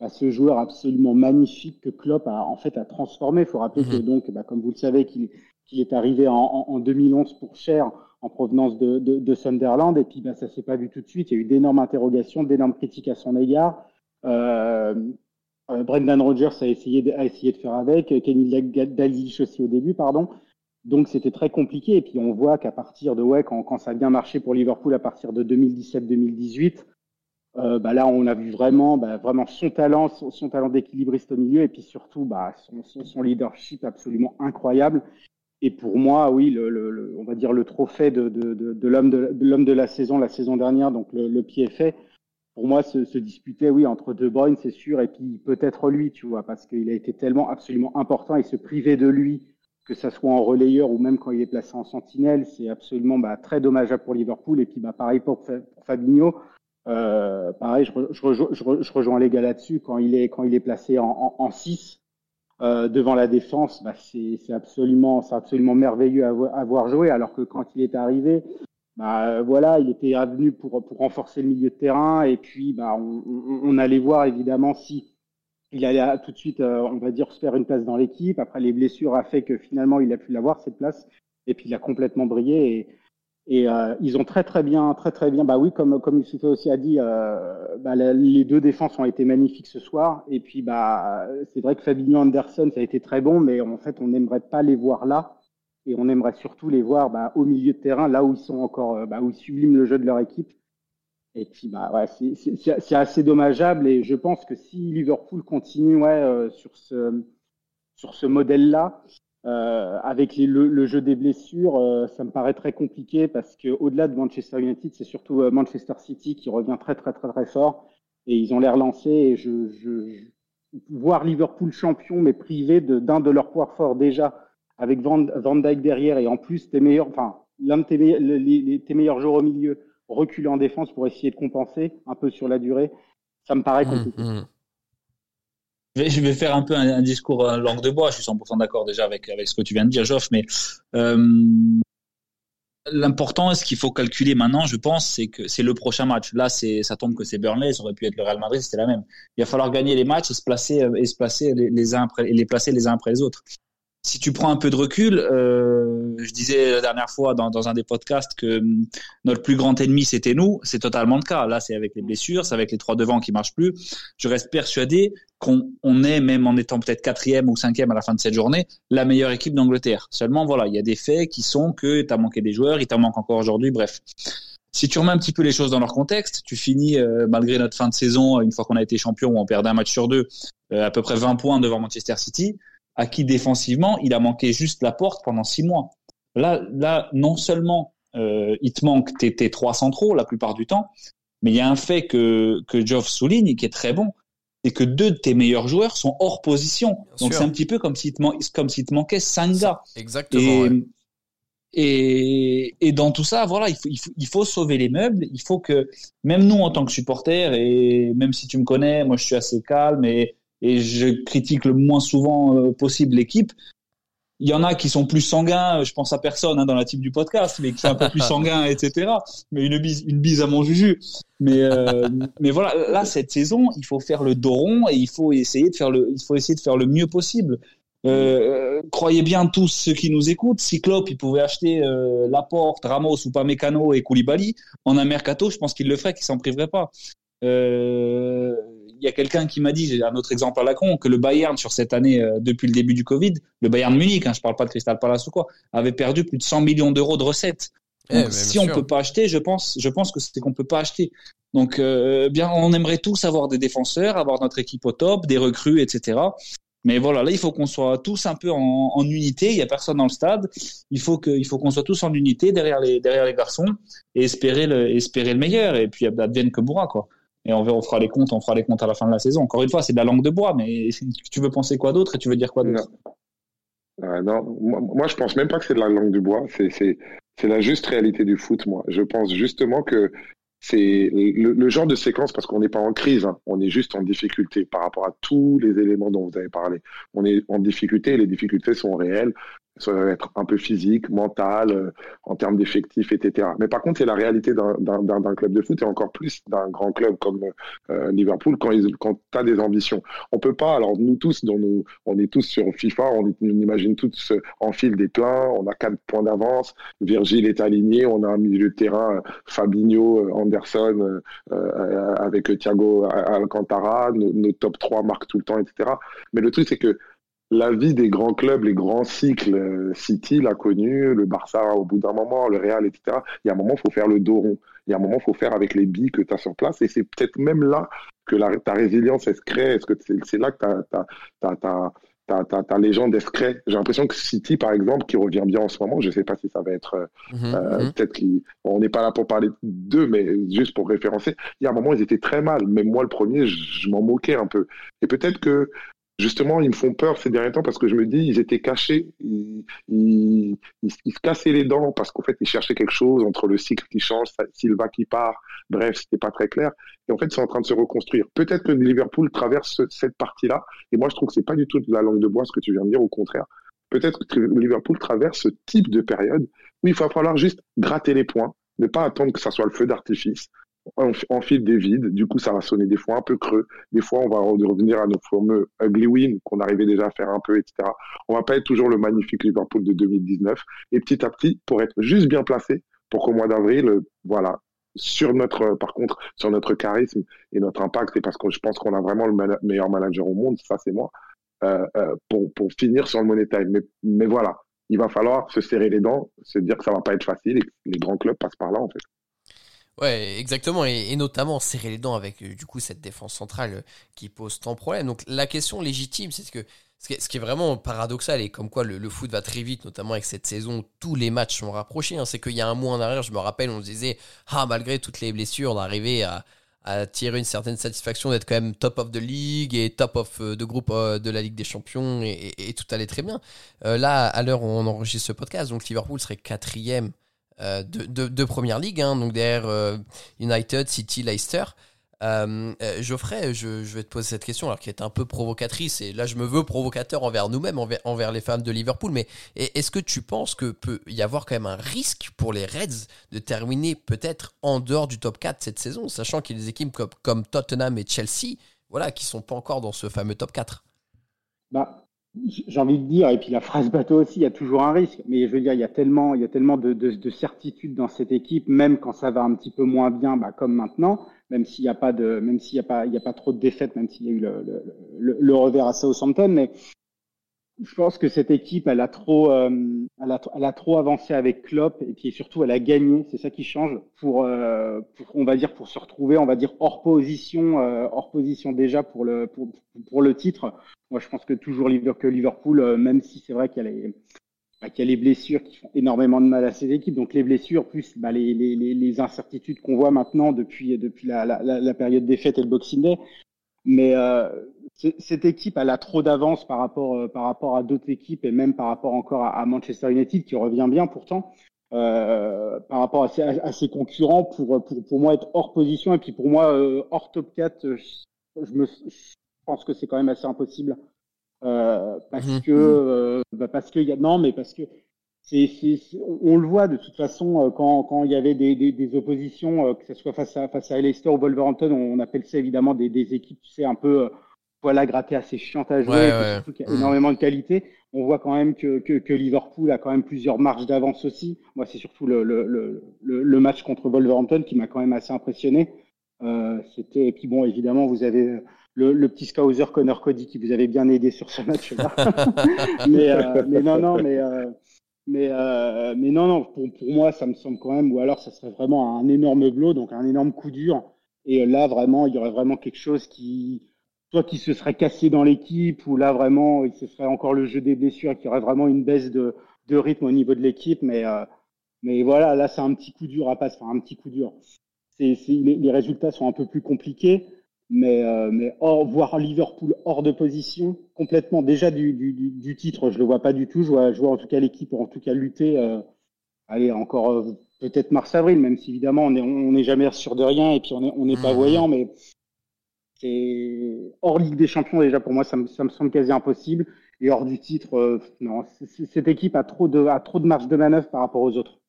Speaker 6: bah, ce joueur absolument magnifique que Klopp a en fait a transformé. Il faut rappeler que
Speaker 1: Mhm.
Speaker 6: donc bah, comme vous le savez qu'il qu'il est arrivé en, en, en 2011 pour cher en provenance de, de, de Sunderland. Et puis, bah, ça s'est pas vu tout de suite. Il y a eu d'énormes interrogations, d'énormes critiques à son égard. Euh, euh, Brendan Rodgers a essayé de, faire avec, Kenny Dalglish aussi au début, pardon. Donc c'était très compliqué. Et puis on voit qu'à partir de quand, quand ça a bien marché pour Liverpool à partir de 2017-2018, euh, bah là on a vu vraiment, bah, son talent, son, talent d'équilibriste au milieu, et puis surtout bah, son leadership absolument incroyable. Et pour moi, oui, le, le, le- on va dire le trophée de, de, de, de l'homme de, la saison, la saison dernière, donc le, pied fait. Pour moi, se, se disputer, oui, entre De Bruyne, c'est sûr, et puis peut-être lui, tu vois, parce qu'il a été tellement absolument important et se priver de lui, que ça soit en relayeur ou même quand il est placé en sentinelle, c'est absolument bah, très dommageable pour Liverpool. Et puis, bah, pareil pour, Fa- pour Fabinho. Euh, pareil, je, je, rejo- je, re- je rejoins les gars là-dessus. Quand il est quand il est placé en, en, en 6 euh, devant la défense, bah, c'est absolument absolument merveilleux à, à voir jouer. Alors que quand il est arrivé, bah, euh, voilà, il était venu pour renforcer le milieu de terrain et puis bah, on, allait voir évidemment si il allait à- tout de suite, euh, on va dire, se faire une place dans l'équipe. Après, les blessures a fait que finalement, il a pu l'avoir cette place. Et puis, il a complètement brillé. Et euh, ils ont très très bien, très très bien. Bah oui, comme comme Youssouf aussi a dit, euh, bah, les deux défenses ont été magnifiques ce soir. Et puis bah c'est vrai que Fabinho Anderson ça a été très bon, mais en fait on n'aimerait pas les voir là. Et on aimerait surtout les voir bah, au milieu de terrain, là où ils sont encore, euh, bah, où ils subliment le jeu de leur équipe. Et puis, bah, ouais, c'est assez dommageable. Et je pense que si Liverpool continue ouais, sur ce, sur ce modèle-là, euh, avec les, le, jeu des blessures, euh, ça me paraît très compliqué parce que au-delà de Manchester United, c'est surtout euh, Manchester City qui revient très très très très fort et ils ont l'air lancés. Et je, je, voir Liverpool champion mais privé d'un de, de leurs points forts déjà avec Van, Van Dijk derrière et en plus tes meilleurs, enfin l'un de tes, les, tes meilleurs joueurs au milieu reculer en défense pour essayer de compenser un peu sur la durée, ça me paraît mmh, compliqué.
Speaker 4: Mmh. Je vais faire un peu un, discours langue de bois. Je suis 100% d'accord déjà avec, avec ce que tu viens de dire, Geoff. Mais euh, l'important, ce qu'il faut calculer maintenant, je pense, c'est que c'est le prochain match. Là, ça tombe que c'est Burnley. Ça aurait pu être le Real Madrid, c'était la même. Il va falloir gagner les matchs se placer et se placer les, uns et les placer les uns après les autres si tu prends un peu de recul, euh, je disais la dernière fois dans, dans, un des podcasts que hum, notre plus grand ennemi c'était nous. C'est totalement le cas. Là, c'est avec les blessures, c'est avec les trois devants qui marchent plus. Je reste persuadé qu'on on est même en étant peut-être quatrième ou cinquième à la fin de cette journée la meilleure équipe d'Angleterre. Seulement voilà, il y a des faits qui sont que t'as manqué des joueurs, il t'en manque encore aujourd'hui. Bref. Si tu remets un petit peu les choses dans leur contexte, tu finis euh, malgré notre fin de saison, une fois qu'on a été champion, où on perdait un match sur deux, euh, à peu près 20 points devant Manchester City à qui défensivement, il a manqué juste la porte pendant six mois. Là, là non seulement euh, il te manque tes, tes trois centraux la plupart du temps, mais il y a un fait que, que Geoff souligne et qui est très bon, c'est que deux de tes meilleurs joueurs sont hors position. Donc c'est un petit peu comme s'il te, comme s'il te manquait cinq gars.
Speaker 1: Exactement.
Speaker 4: Et, et, dans tout ça, voilà, il faut, il faut, il, faut, sauver les meubles. Il faut que, même nous en tant que supporters, et même si tu me connais, moi je suis assez calme et, et je critique le moins souvent euh, possible l'équipe. Il y en a qui sont plus sanguins, je pense à personne hein, dans la team du podcast, mais qui sont un peu plus sanguins, etc. Mais une bise, une bise à mon juju. Mais euh, mais voilà, là cette saison, il faut faire le dos rond et il faut essayer de faire le, il faut essayer de faire le mieux possible. Euh, croyez bien tous ceux qui nous écoutent, Cyclope, il pouvait acheter euh, Laporte, Ramos ou pas Mécano et Koulibaly en un mercato, je pense qu'il le ferait, qu'il s'en priverait pas. Euh, y a quelqu'un qui m'a dit, j'ai un autre exemple à la con, que le Bayern sur cette année, euh, depuis le début du Covid, le Bayern Munich, hein, je parle pas de Crystal Palace ou quoi, avait perdu plus de 100 millions d'euros de recettes. Eh, si on peut pas acheter, je pense, je pense que c'est qu'on peut pas acheter. Donc, euh, bien, on aimerait tous avoir des défenseurs, avoir notre équipe au top, des recrues, etc. Mais voilà, là, il faut qu'on soit tous un peu en, en, unité. Il y a personne dans le stade. Il faut que, il faut qu'on soit tous en unité derrière les, derrière les garçons et espérer le, espérer le meilleur. Et puis, advienne que pourra, quoi et on, on fera les comptes, on fera les comptes à la fin de la saison. Encore une fois, c'est de la langue de bois, mais tu veux penser quoi d'autre et tu veux dire quoi d'autre?
Speaker 5: Non. non, moi, je pense même pas que c'est de la langue de bois, c'est la juste réalité du foot, moi. Je pense justement que c'est le, genre de séquence parce qu'on n'est pas en crise, hein. on est juste en difficulté par rapport à tous les éléments dont vous avez parlé. On est en difficulté et les difficultés sont réelles ça va être un peu physique, mental, euh, en termes d'effectifs, etc. Mais par contre, c'est la réalité d'un club de foot et encore plus d'un grand club comme euh, Liverpool quand, tu as des ambitions. On peut pas, alors nous tous, on est tous sur FIFA, on, imagine tous en fil des pleins, on a quatre points d'avance, Virgile est aligné, on a un milieu de terrain, euh, Fabinho, Anderson, avec Thiago Alcantara, nos, nos top 3 marquent tout le temps, etc. Mais le truc, c'est que la vie des grands clubs, les grands cycles, euh, City l'a connu, le Barça au bout d'un moment, le Real, etc. Il y a un moment, il faut faire le dos rond. Il y a un moment, il faut faire avec les billes que tu as sur place. Et c'est peut-être même là que la, ta résilience, elle se crée. Est-ce que c'est là que ta, légende, elle se crée J'ai l'impression que City, par exemple, qui revient bien en ce moment, je ne sais pas si ça va être... Euh, mhm, euh, mhm. Peut-être qu'on n'est pas là pour parler d'eux, mais juste pour référencer. Il y a un moment, ils étaient très mal. Même moi, le premier, je m'en moquais un peu. Et peut-être que justement, ils me font peur ces derniers temps parce que je me dis, ils étaient cachés, ils, ils, se cassaient les dents parce qu'en fait, ils cherchaient quelque chose entre le cycle qui change, Silva qui part, bref, c'était pas très clair. Et en fait, c'est en train de se reconstruire. Peut-être que Liverpool traverse cette partie-là, et moi, je trouve que c'est pas du tout de la langue de bois ce que tu viens de dire, au contraire. Peut-être que Liverpool traverse ce type de période où il va falloir juste gratter les points, ne pas attendre que ça soit le feu d'artifice, on enfile des vides. Du coup, ça va sonner des fois un peu creux. Des fois, on va revenir à nos fameux ugly win qu'on arrivait déjà à faire un peu, etc. On va pas être toujours le magnifique Liverpool de 2019. Et petit à petit, pour être juste bien placé, pour qu'au mois d'avril, voilà, sur notre, par contre, sur notre charisme et notre impact, et parce que je pense qu'on a vraiment le meilleur manager au monde, ça c'est moi, euh, euh, pour, pour finir sur le money time. Mais, mais voilà, il va falloir se serrer les dents, se dire que ça va pas être facile et que les grands clubs passent par là, en fait.
Speaker 1: Ouais, exactement, et, notamment serrer les dents avec du coup cette défense centrale qui pose tant de problèmes. Donc la question légitime, c'est que ce qui, est, vraiment paradoxal et comme quoi le, foot va très vite, notamment avec cette saison, tous les matchs sont rapprochés. Hein. c'est qu'il y a un mois en arrière, je me rappelle, on se disait, ah, malgré toutes les blessures, on arrivait à, tirer une certaine satisfaction d'être quand même top of the league et top of euh, de groupe euh, de la Ligue des Champions et, tout allait très bien. Euh, là, à l'heure où on enregistre ce podcast, donc Liverpool serait quatrième de, de, première ligue, hein, donc derrière United, City, Leicester. Euh, euh, Geoffrey, je, vais te poser cette question, alors qui est un peu provocatrice, et là je me veux provocateur envers nous-mêmes, envers, les femmes de Liverpool, mais est-ce que tu penses que peut y avoir quand même un risque pour les Reds de terminer peut-être en dehors du top 4 cette saison, sachant qu'il y a des équipes comme, Tottenham et Chelsea, voilà, qui sont pas encore dans ce fameux top 4
Speaker 6: bah, j'ai envie de dire, et puis la phrase bateau aussi, il y a toujours un risque. Mais je veux dire, il y a tellement, il y a tellement de, de, certitude dans cette équipe, même quand ça va un petit peu moins bien, bah, comme maintenant même s'il n'y a pas de, même s'il y a pas, il y a pas trop de défaites, même s'il y a eu le, revers à Southampton, mais je pense que cette équipe, elle a trop, euh, elle, a, trop avancé avec Klopp et puis surtout, elle a gagné. C'est ça qui change pour, euh, on va dire, pour se retrouver, on va dire hors position, euh, hors position déjà pour le, pour, pour, le titre. Moi, je pense que toujours Liverpool, Liverpool même si c'est vrai qu'elle est bah, qu'il y a les blessures qui font énormément de mal à ces équipes. Donc les blessures plus bah, les, les, les, incertitudes qu'on voit maintenant depuis, depuis la, la, la, période des fêtes et le Boxing Day. Mais euh, cette équipe, elle a trop d'avance par rapport, euh, par rapport à d'autres équipes et même par rapport encore à, Manchester United qui revient bien pourtant. Euh, par rapport à ses, à ses, concurrents pour, pour, pour moi être hors position et puis pour moi euh, hors top 4 je, me, je pense que c'est quand même assez impossible euh, parce mmh. que euh, bah parce que y a non mais parce que c'est, on le voit de toute façon euh, quand, quand il y avait des, des, des oppositions, que ce soit face à face à Leicester ou Wolverhampton, on appelle ça évidemment des, des équipes, tu sais, un peu voilà gratter assez chiantes à jouer,
Speaker 1: ouais,
Speaker 6: surtout qu'il y a mmh. énormément de qualité. On voit quand même que, que, que, Liverpool a quand même plusieurs marges d'avance aussi. Moi, c'est surtout le, le, le, le, match contre Wolverhampton qui m'a quand même assez impressionné. Euh, c'était et puis bon, évidemment, vous avez le, petit scouser Connor Cody qui vous avait bien aidé sur ce match-là. mais, euh, mais non, non, mais euh, mais euh, mais non, non. Pour, pour moi, ça me semble quand même, ou alors ça serait vraiment un énorme blow, donc un énorme coup dur. Et là, vraiment, il y aurait vraiment quelque chose qui, soit qui se serait cassé dans l'équipe, ou là vraiment, il se serait encore le jeu des blessures, qu'il y aurait vraiment une baisse de, de rythme au niveau de l'équipe. Mais mais voilà, là, c'est un petit coup dur à passer, enfin un petit coup dur. Les résultats sont un peu plus compliqués mais, euh, mais hors, voir Liverpool hors de position complètement. Déjà du, du, du, titre, je le vois pas du tout. Je vois, je vois en tout cas l'équipe, en tout cas lutter. Euh, allez, encore euh, peut-être mars-avril, même si évidemment on n'est on est jamais sûr de rien et puis on n'est on est pas mmh. voyant, mais c'est hors Ligue des Champions déjà pour moi, ça me, ça me semble quasi impossible. Et hors du titre, euh, non, cette équipe a trop de a trop de marge de manœuvre par rapport aux autres.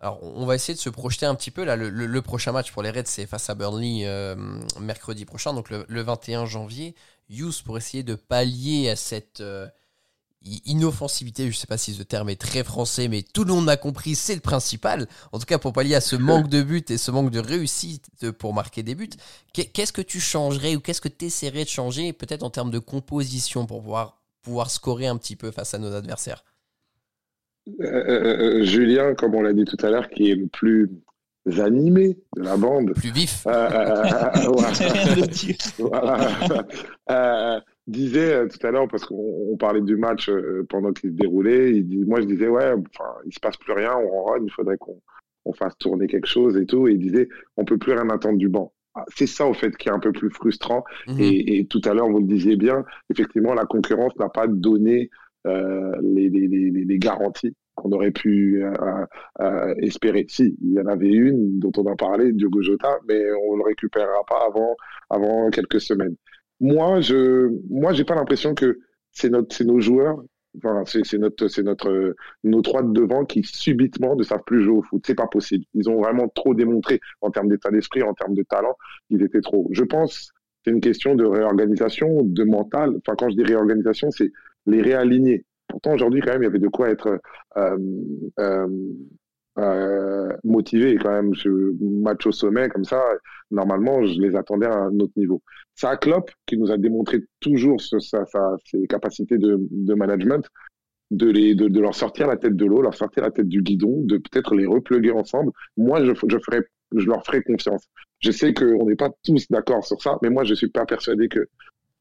Speaker 1: Alors, on va essayer de se projeter un petit peu. Là, le, prochain match pour les Reds, c'est face à Burnley euh, mercredi prochain, donc le, 21 janvier. Hughes, pour essayer de pallier à cette euh, inoffensivité, je ne sais pas si ce terme est très français, mais tout le monde a compris, c'est le principal. En tout cas, pour pallier à ce manque de buts et ce manque de réussite pour marquer des buts, qu'est-ce que tu changerais ou qu'est-ce que tu essaierais de changer, peut-être en termes de composition, pour pouvoir, pouvoir scorer un petit peu face à nos adversaires?
Speaker 5: Euh, euh, euh, Julien, comme on l'a dit tout à l'heure, qui est le plus animé de la bande.
Speaker 1: Plus vif.
Speaker 5: disait tout à l'heure, parce qu'on parlait du match pendant qu'il se déroulait, il dit, moi je disais, ouais, enfin, il se passe plus rien, on run, il faudrait qu'on fasse tourner quelque chose et tout. Et il disait, on peut plus rien attendre du banc. Ah, c'est ça, au fait, qui est un peu plus frustrant. Mhm. Et, et, tout à l'heure, vous le disiez bien, effectivement, la concurrence n'a pas donné euh, les, les, garanties qu'on aurait pu euh, euh, espérer. Si, il y en avait une dont on a parlé, Diogo Jota, mais on ne le récupérera pas avant, avant quelques semaines. Moi, je, moi, pas l'impression que c'est nos joueurs Enfin, c'est notre, notre, nos trois de devant qui subitement ne savent plus jouer au foot. C'est pas possible. Ils ont vraiment trop démontré en termes d'état d'esprit, en termes de talent. Ils étaient trop. Je pense, c'est une question de réorganisation, de mental. Enfin, quand je dis réorganisation, c'est les réaligner. Pourtant, aujourd'hui, quand même, il y avait de quoi être euh, euh, euh, motivé quand même. Je, match au sommet, comme ça, normalement, je les attendais à un autre niveau. Ça Klopp, qui nous a démontré toujours ses capacités de, management, de, les, de, leur sortir la tête de l'eau, leur sortir la tête du guidon, de peut-être les repluguer ensemble. Moi, je, ferais je leur ferai confiance. Je sais qu'on n'est pas tous d'accord sur ça, mais moi, je suis pas persuadé que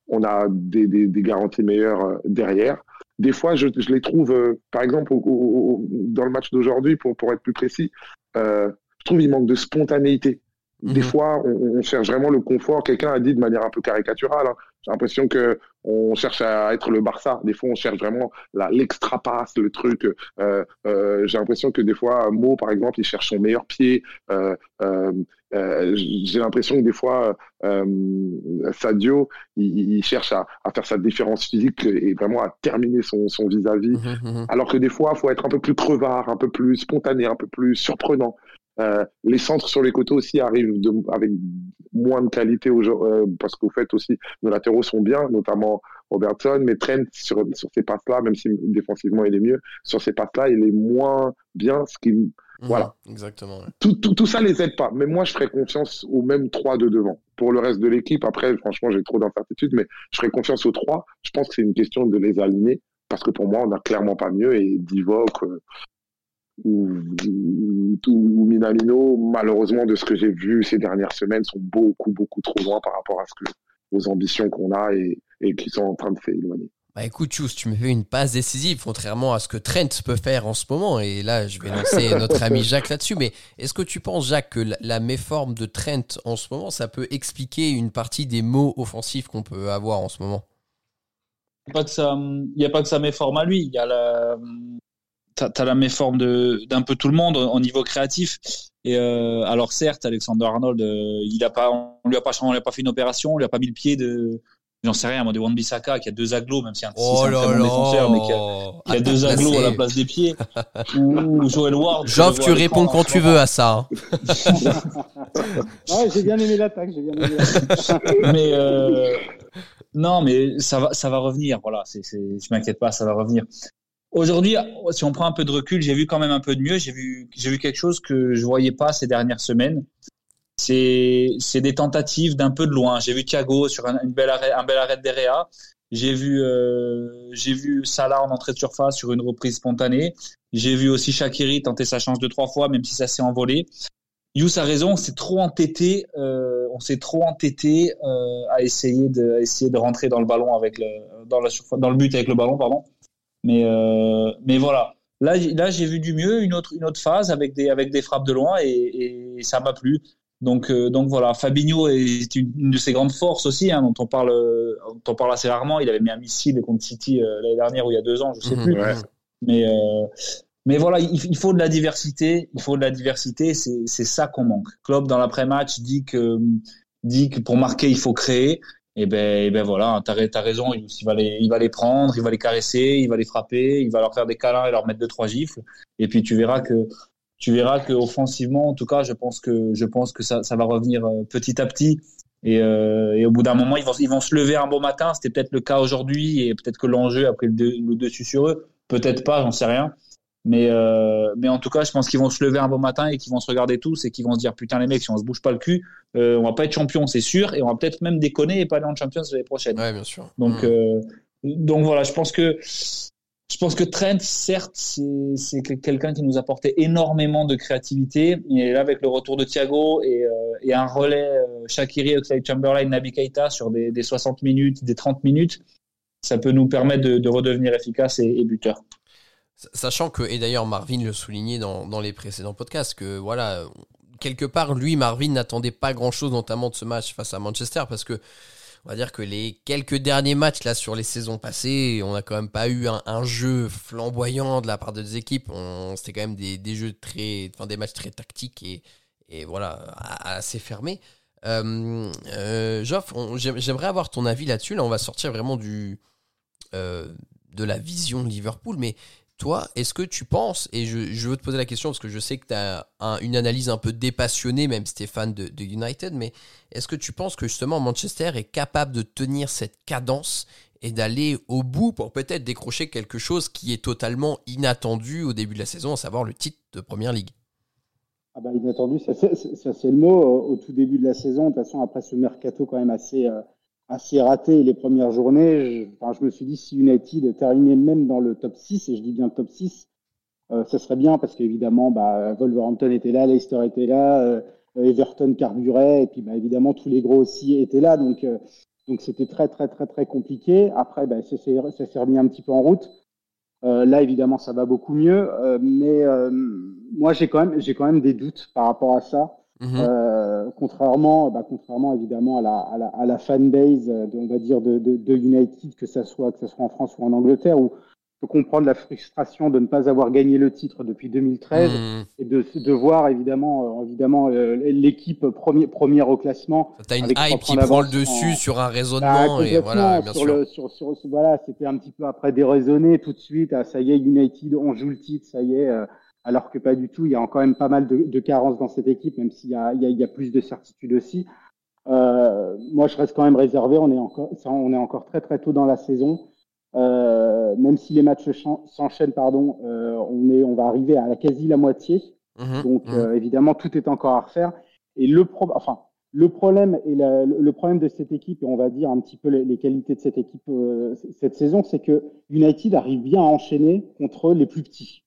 Speaker 5: on a des, des, des garanties meilleures euh, derrière. Des fois, je, je les trouve, euh, par exemple, au, au, dans le match d'aujourd'hui, pour, pour être plus précis, euh, je trouve qu'il manque de spontanéité. Des
Speaker 1: Mhm.
Speaker 5: fois, on, on cherche vraiment le confort. Quelqu'un a dit de manière un peu caricaturale. hein, J'ai l'impression que on cherche à être le Barça. Des fois, on cherche vraiment la- l'extra passe, le truc. Euh, euh, J'ai l'impression que des fois, Mo, par exemple, il cherche son meilleur pied. Euh, euh, J'ai l'impression que des fois, euh, Sadio, il, il cherche à, à faire sa différence physique et vraiment à terminer son son vis-à-vis.
Speaker 1: Mhm, mhm.
Speaker 5: Alors que des fois, il faut être un peu plus crevard, un peu plus spontané, un peu plus surprenant. Euh, les centres sur les côtés aussi arrivent de, avec moins de qualité euh, parce qu'au fait aussi nos latéraux sont bien, notamment Robertson, mais Trent sur, sur ces passes-là, même si défensivement il est mieux, sur ces passes-là il est moins bien. Ce qui,
Speaker 1: Mhm,
Speaker 5: Voilà.
Speaker 1: Exactement. ouais.
Speaker 5: tout, tout, tout ça les aide pas. Mais moi je ferais confiance aux mêmes trois de devant. Pour le reste de l'équipe, après franchement j'ai trop d'incertitudes, mais je ferais confiance aux trois. Je pense que c'est une question de les aligner parce que pour moi on n'a clairement pas mieux et Divock euh, ou, ou, ou Minamino, malheureusement de ce que j'ai vu ces dernières semaines, sont beaucoup beaucoup trop loin par rapport à ce que aux ambitions qu'on a et, et qui sont en train de s'éloigner.
Speaker 1: Bah écoute, Chus, tu me fais une passe décisive, contrairement à ce que Trent peut faire en ce moment. Et là, je vais lancer notre ami Jacques là-dessus. Mais est-ce que tu penses, Jacques, que la, la méforme de Trent en ce moment, ça peut expliquer une partie des mots offensifs qu'on peut avoir en ce moment?
Speaker 4: Pas que ça, il n'y a pas que ça méforme à lui. Il y a la, t'as, t'as la méforme de, d'un peu tout le monde au niveau créatif. Et euh, alors certes, Alexander Arnold, euh, il a pas, on lui a pas, on lui a pas fait une opération, on lui a pas mis le pied de, j'en sais rien, moi, de Wan-Bissaka qui a deux aglos, même si un, si c'est un très bon défenseur, mais qui a, qui a
Speaker 1: Attends,
Speaker 4: deux aglos à la place des pieds. Ou Joel Ward. le
Speaker 1: tu réponds quand tu veux à ça. hein.
Speaker 6: Ouais, j'ai bien aimé l'attaque, j'ai bien aimé l'attaque.
Speaker 4: mais euh, non, mais ça va, ça va revenir. Voilà, c'est, c'est, je m'inquiète pas, ça va revenir. Aujourd'hui, si on prend un peu de recul, j'ai vu quand même un peu de mieux. J'ai vu, j'ai vu quelque chose que je voyais pas ces dernières semaines. C'est, c'est des tentatives d'un peu de loin. J'ai vu Thiago sur un, une arrêt, un bel arrêt d'Erea. J'ai vu, euh, j'ai vu Salah en entrée de surface sur une reprise spontanée. J'ai vu aussi Shakiri tenter sa chance deux trois fois, même si ça s'est envolé. Yous a raison, on s'est trop entêté, euh, on s'est trop entêté euh, à essayer de, à essayer de rentrer dans le ballon avec le, dans la surface, dans le but avec le ballon, pardon. Mais, euh, mais voilà. Là, là, j'ai vu du mieux, une autre, une autre phase avec des, avec des frappes de loin et, et ça m'a plu. Donc, euh, donc voilà. Fabinho est une, une de ses grandes forces aussi, hein, dont on parle, dont on parle assez rarement. Il avait mis un missile contre City euh, l'année dernière ou il y a deux ans, je sais
Speaker 1: Mhm,
Speaker 4: plus.
Speaker 5: Ouais.
Speaker 4: Mais, mais voilà, il, il faut de la diversité. Il faut de la diversité. C'est, c'est ça qu'on manque. Klopp, dans l'après-match, dit que, dit que pour marquer, il faut créer. Et ben, et ben voilà, ra- t'as raison. Il, va les, il va les prendre, il va les caresser, il va les frapper, il va leur faire des câlins et leur mettre deux, trois gifles. Et puis tu verras que, tu verras que offensivement, en tout cas, je pense que, je pense que ça, ça va revenir euh, petit à petit. Et, euh, et au bout d'un moment, ils vont, ils vont se lever un beau matin. C'était peut-être le cas aujourd'hui, et peut-être que l'enjeu a pris le, le dessus sur eux. Peut-être pas, j'en sais rien. Mais, euh, mais en tout cas, je pense qu'ils vont se lever un beau matin et qu'ils vont se regarder tous et qu'ils vont se dire putain les mecs, si on se bouge pas le cul, euh, on va pas être champion, c'est sûr, et on va peut-être même déconner et pas aller en Champions l'année prochaine.
Speaker 1: Ouais, bien sûr.
Speaker 4: Donc,
Speaker 1: Mhm.
Speaker 4: euh, donc voilà, je pense que je pense que Trent, certes, c'est c'est que- quelqu'un qui nous apportait énormément de créativité. Et là, avec le retour de Thiago et, euh, et un relais Shakiri, Oxlade Chamberlain, Naby Keita sur des, des 60 minutes, des 30 minutes, ça peut nous permettre de, de redevenir efficace et, et buteur.
Speaker 1: Sachant que, et d'ailleurs Marvin le soulignait dans, dans les précédents podcasts, que voilà, quelque part, lui, Marvin n'attendait pas grand-chose, notamment de ce match face à Manchester, parce que on va dire que les quelques derniers matchs là sur les saisons passées, on n'a quand même pas eu un, jeu flamboyant de la part des équipes. C'était quand même des, des jeux très, enfin des matchs très tactiques et, et voilà assez fermés. Euh, euh, Geoff, j'aimerais avoir ton avis là-dessus. Là, on va sortir vraiment du euh, de la vision de Liverpool, mais toi, est-ce que tu penses, et je, veux te poser la question parce que je sais que tu as une analyse un peu dépassionnée, même fan de, United, mais est-ce que tu penses que justement Manchester est capable de tenir cette cadence et d'aller au bout pour peut-être décrocher quelque chose qui est totalement inattendu au début de la saison, à savoir le titre de Première Ligue?
Speaker 6: Ah bah, inattendu, ça, c'est- ça, c'est le mot euh, au tout début de la saison. De toute façon, après ce mercato quand même assez, euh, assez raté les premières journées, je, enfin, je me suis dit si United terminait même dans le top 6, et je dis bien top 6, euh, ça serait bien parce qu'évidemment, bah, Wolverhampton était là, Leicester était là, euh, Everton carburait et puis bah, évidemment tous les gros aussi étaient là donc donc c'était très très très très compliqué. Après bah, ça s'est remis un petit peu en route. là évidemment ça va beaucoup mieux mais moi j'ai quand j'ai quand même des doutes par rapport à ça. Mhm. Euh, contrairement, bah, contrairement évidemment à la, à la, à la fanbase, de, on va dire de, de, de, United, que ça soit que ça soit en France ou en Angleterre, où je peux comprendre la frustration de ne pas avoir gagné le titre depuis 2013 mhm. et de, de voir évidemment, euh, évidemment euh, l'équipe premier, première au classement.
Speaker 1: T'as une hype qui prend le dessus sur un raisonnement bah, et voilà, bien
Speaker 6: sur
Speaker 1: sûr.
Speaker 6: Le, sur, sur, voilà, c'était un petit peu après déraisonner tout de suite. Ah, ça y est, United, on joue le titre, ça y est. Alors que pas du tout. Il y a quand même pas mal de, carences dans cette équipe, même s'il y y a, plus de certitude aussi. Euh, moi, je reste quand même réservé. On est encore, on est encore très très tôt dans la saison. Euh, même si les matchs s'enchaînent, pardon, euh, on est, on va arriver à la quasi la moitié. Mhm, Donc mhm. évidemment, tout est encore à refaire. Et le pro, enfin, le problème et le problème de cette équipe, et on va dire un petit peu les, les qualités de cette équipe cette saison, c'est que United arrive bien à enchaîner contre les plus petits.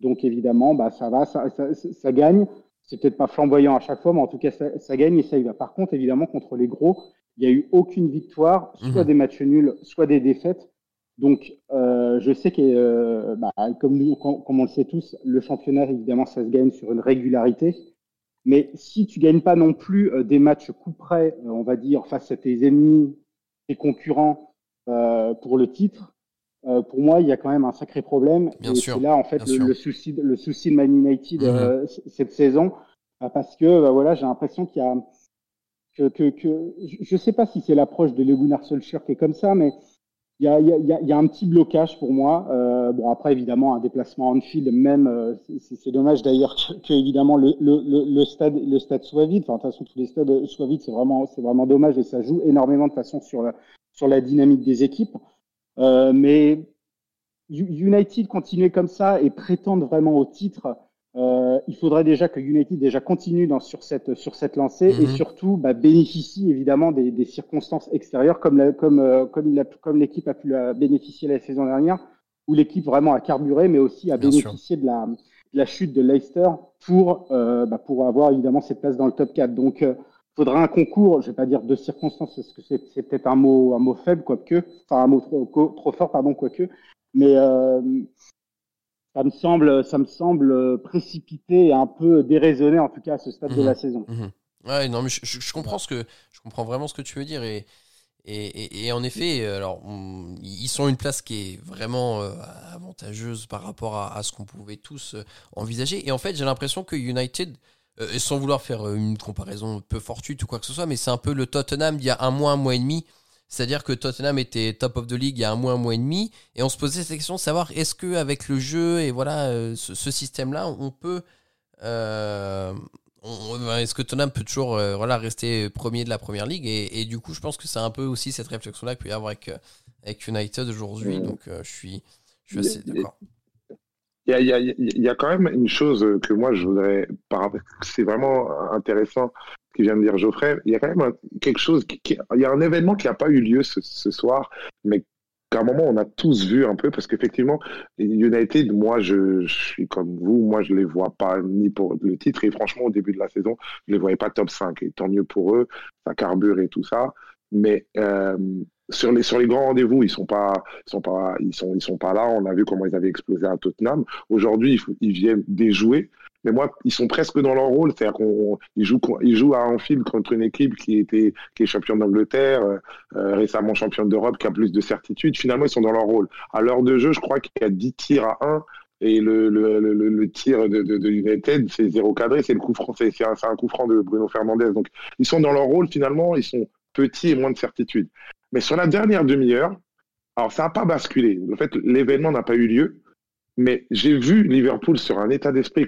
Speaker 6: Donc évidemment, bah, ça va, ça, ça, ça gagne. C'est peut-être pas flamboyant à chaque fois, mais en tout cas, ça, ça, gagne et ça y va. Par contre, évidemment, contre les gros, il n'y a eu aucune victoire, soit mhm. des matchs nuls, soit des défaites. Donc, euh, je sais que, euh, bah, comme, nous, comme on le sait tous, le championnat, évidemment, ça se gagne sur une régularité. Mais si tu gagnes pas non plus euh, des matchs coup près, on va dire, face à tes ennemis, tes concurrents euh, pour le titre, euh, pour moi, il y a quand même un sacré problème.
Speaker 1: Bien et c'est
Speaker 6: là, en fait, le, souci, le souci de Man United mhm. euh, cette saison, bah, parce que bah, voilà, j'ai l'impression qu'il y a que, que, que je ne sais pas si c'est l'approche de Le Gunnar Solskjaer qui est comme ça, mais il y a, il y a, il y a un petit blocage pour moi. Euh, bon, après, évidemment, un déplacement en field, même, euh, c'est dommage d'ailleurs que, que, évidemment le, le, le, stade, le stade soit vide. Enfin, de toute façon, tous les stades soient vides, c'est vraiment, c'est vraiment dommage et ça joue énormément de façon sur la, sur la dynamique des équipes. Euh, mais United continuer comme ça et prétendre vraiment au titre, euh, il faudrait déjà que United déjà continue dans, sur cette sur cette lancée et mhm. surtout bah, bénéficie évidemment des, des, circonstances extérieures comme la, comme euh, comme l'équipe a pu la bénéficier la saison dernière où l'équipe vraiment a carburé mais aussi a bénéficié de la de la chute de Leicester pour bah, pour avoir évidemment cette place dans le top 4 donc faudra un concours, je vais pas dire de circonstances, parce que c'est peut-être un mot, un mot faible, quoique, enfin un mot trop, trop fort, pardon, quoique, mais euh, ça me semble, ça me semble précipité et un peu déraisonné, en tout cas à ce stade de la mhm. saison.
Speaker 1: Mhm. Ouais, non, mais je, comprends ce que, je comprends vraiment ce que tu veux dire et. Et, et, en effet, alors, ils sont une place qui est vraiment euh, avantageuse par rapport à, à ce qu'on pouvait tous euh, envisager. Et en fait, j'ai l'impression que United, euh, sans vouloir faire euh, une comparaison peu fortuite ou quoi que ce soit, mais c'est un peu le Tottenham d'il y a un mois, un mois et demi. C'est-à-dire que Tottenham était top of the league il y a un mois, un mois et demi, et on se posait cette question de savoir est-ce que avec le jeu et voilà euh, ce, système-là, on peut, est-ce que Tottenham peut toujours voilà rester premier de la première ligue? Et, du coup, je pense que c'est un peu aussi cette réflexion-là qu'il peut y avoir avec avec United aujourd'hui. Donc, je suis, je suis assez d'accord.
Speaker 5: Il y, a, quand même une chose que moi je voudrais, c'est vraiment intéressant ce qu'il vient de dire Geoffrey. Il y a quand même quelque chose, il y a un événement qui n'a pas eu lieu ce, soir, mais qu'à un moment on a tous vu un peu parce qu'effectivement United, moi je, je, suis comme vous, moi je les vois pas ni pour le titre. Et franchement au début de la saison je les voyais pas top 5 et tant mieux pour eux, ça carbure et tout ça, mais euh, sur les sur les grands rendez-vous, ils sont pas ils sont pas ils sont ils sont pas là. On a vu comment ils avaient explosé à Tottenham. Aujourd'hui, ils, viennent déjouer. Mais moi, ils sont presque dans leur rôle, c'est-à-dire qu'ils jouent ils jouent à Anfield contre une équipe qui était qui est championne d'Angleterre, euh, euh, récemment championne d'Europe, qui a plus de certitude. Finalement, ils sont dans leur rôle. À l'heure de jeu, je crois qu'il y a 10 tirs à 1 et le, le, le, le tir de, de, United, c'est zéro cadré, c'est le coup français, c'est un, un coup franc de Bruno Fernandez. Donc, ils sont dans leur rôle finalement, ils sont petits et moins de certitude. Mais sur la dernière demi-heure, alors ça n'a pas basculé. En fait, l'événement n'a pas eu lieu, mais j'ai vu Liverpool sur un état d'esprit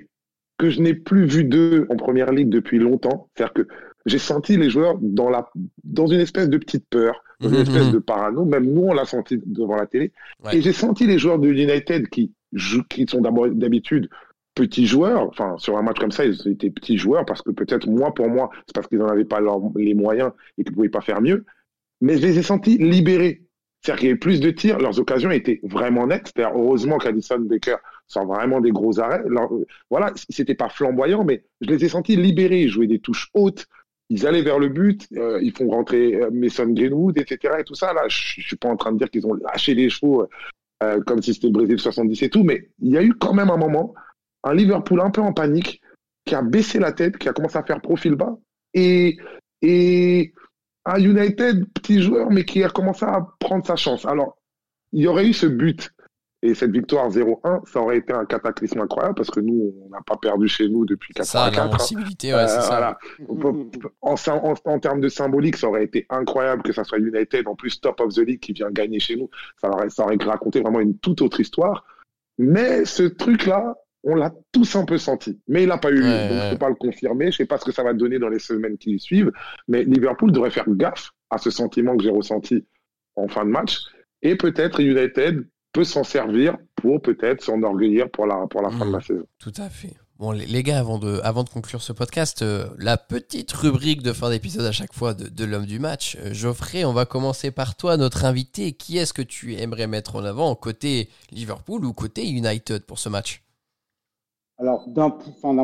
Speaker 5: que je n'ai plus vu d'eux en première ligue depuis longtemps. C'est-à-dire que j'ai senti les joueurs dans, la, dans une espèce de petite peur, dans une mhm, espèce mhm. de parano. Même nous, on l'a senti devant la télé. Et j'ai senti les joueurs de United qui, qui sont d'habitude petits joueurs. Enfin, sur un match comme ça, ils étaient petits joueurs parce que peut-être moi, pour moi, c'est parce qu'ils n'en avaient pas les moyens et qu'ils ne pouvaient pas faire mieux mais je les ai sentis libérés. C'est-à-dire qu'il y avait plus de tirs, leurs occasions étaient vraiment nettes. C'est-à-dire, heureusement qu'Addison Baker sans vraiment des gros arrêts. Euh, voilà, c'était pas flamboyant, mais je les ai sentis libérés. Ils jouaient des touches hautes, ils allaient vers le but, euh, ils font rentrer euh, Mason Greenwood, etc. Et tout ça, là, je, je suis pas en train de dire qu'ils ont lâché les chevaux euh, comme si c'était Brésil 70 et tout, mais il y a eu quand même un moment, un Liverpool un peu en panique, qui a baissé la tête, qui a commencé à faire profil bas, et, et un United, petit joueur, mais qui a commencé à prendre sa chance. Alors, il y aurait eu ce but et cette victoire 0-1, ça aurait été un cataclysme incroyable parce que nous, on n'a pas perdu chez nous depuis
Speaker 1: C'est ça,
Speaker 5: 84. hein.
Speaker 1: ouais, c'est
Speaker 5: Euh,
Speaker 1: ça.
Speaker 5: voilà. En, en termes de symbolique, ça aurait été incroyable que ça soit United, en plus top of the league, qui vient gagner chez nous. Ça aurait, ça aurait raconté vraiment une toute autre histoire. Mais ce truc-là, on l'a tous un peu senti. Mais il n'a pas eu lieu.
Speaker 1: Ouais,
Speaker 5: Donc,
Speaker 1: ouais.
Speaker 5: je peux pas le confirmer. Je sais pas ce que ça va donner dans les semaines qui suivent. Mais Liverpool devrait faire gaffe à ce sentiment que j'ai ressenti en fin de match. Et peut-être United peut s'en servir pour peut-être s'enorgueillir pour la, pour la fin de la saison.
Speaker 1: Tout à fait. Bon, les, les gars, avant de, avant de conclure ce podcast, euh, la petite rubrique de fin d'épisode à chaque fois de, de l'homme du match. Euh, Geoffrey, on va commencer par toi, notre invité. Qui est-ce que tu aimerais mettre en avant, côté Liverpool ou côté United pour ce match?
Speaker 6: Alors, d'un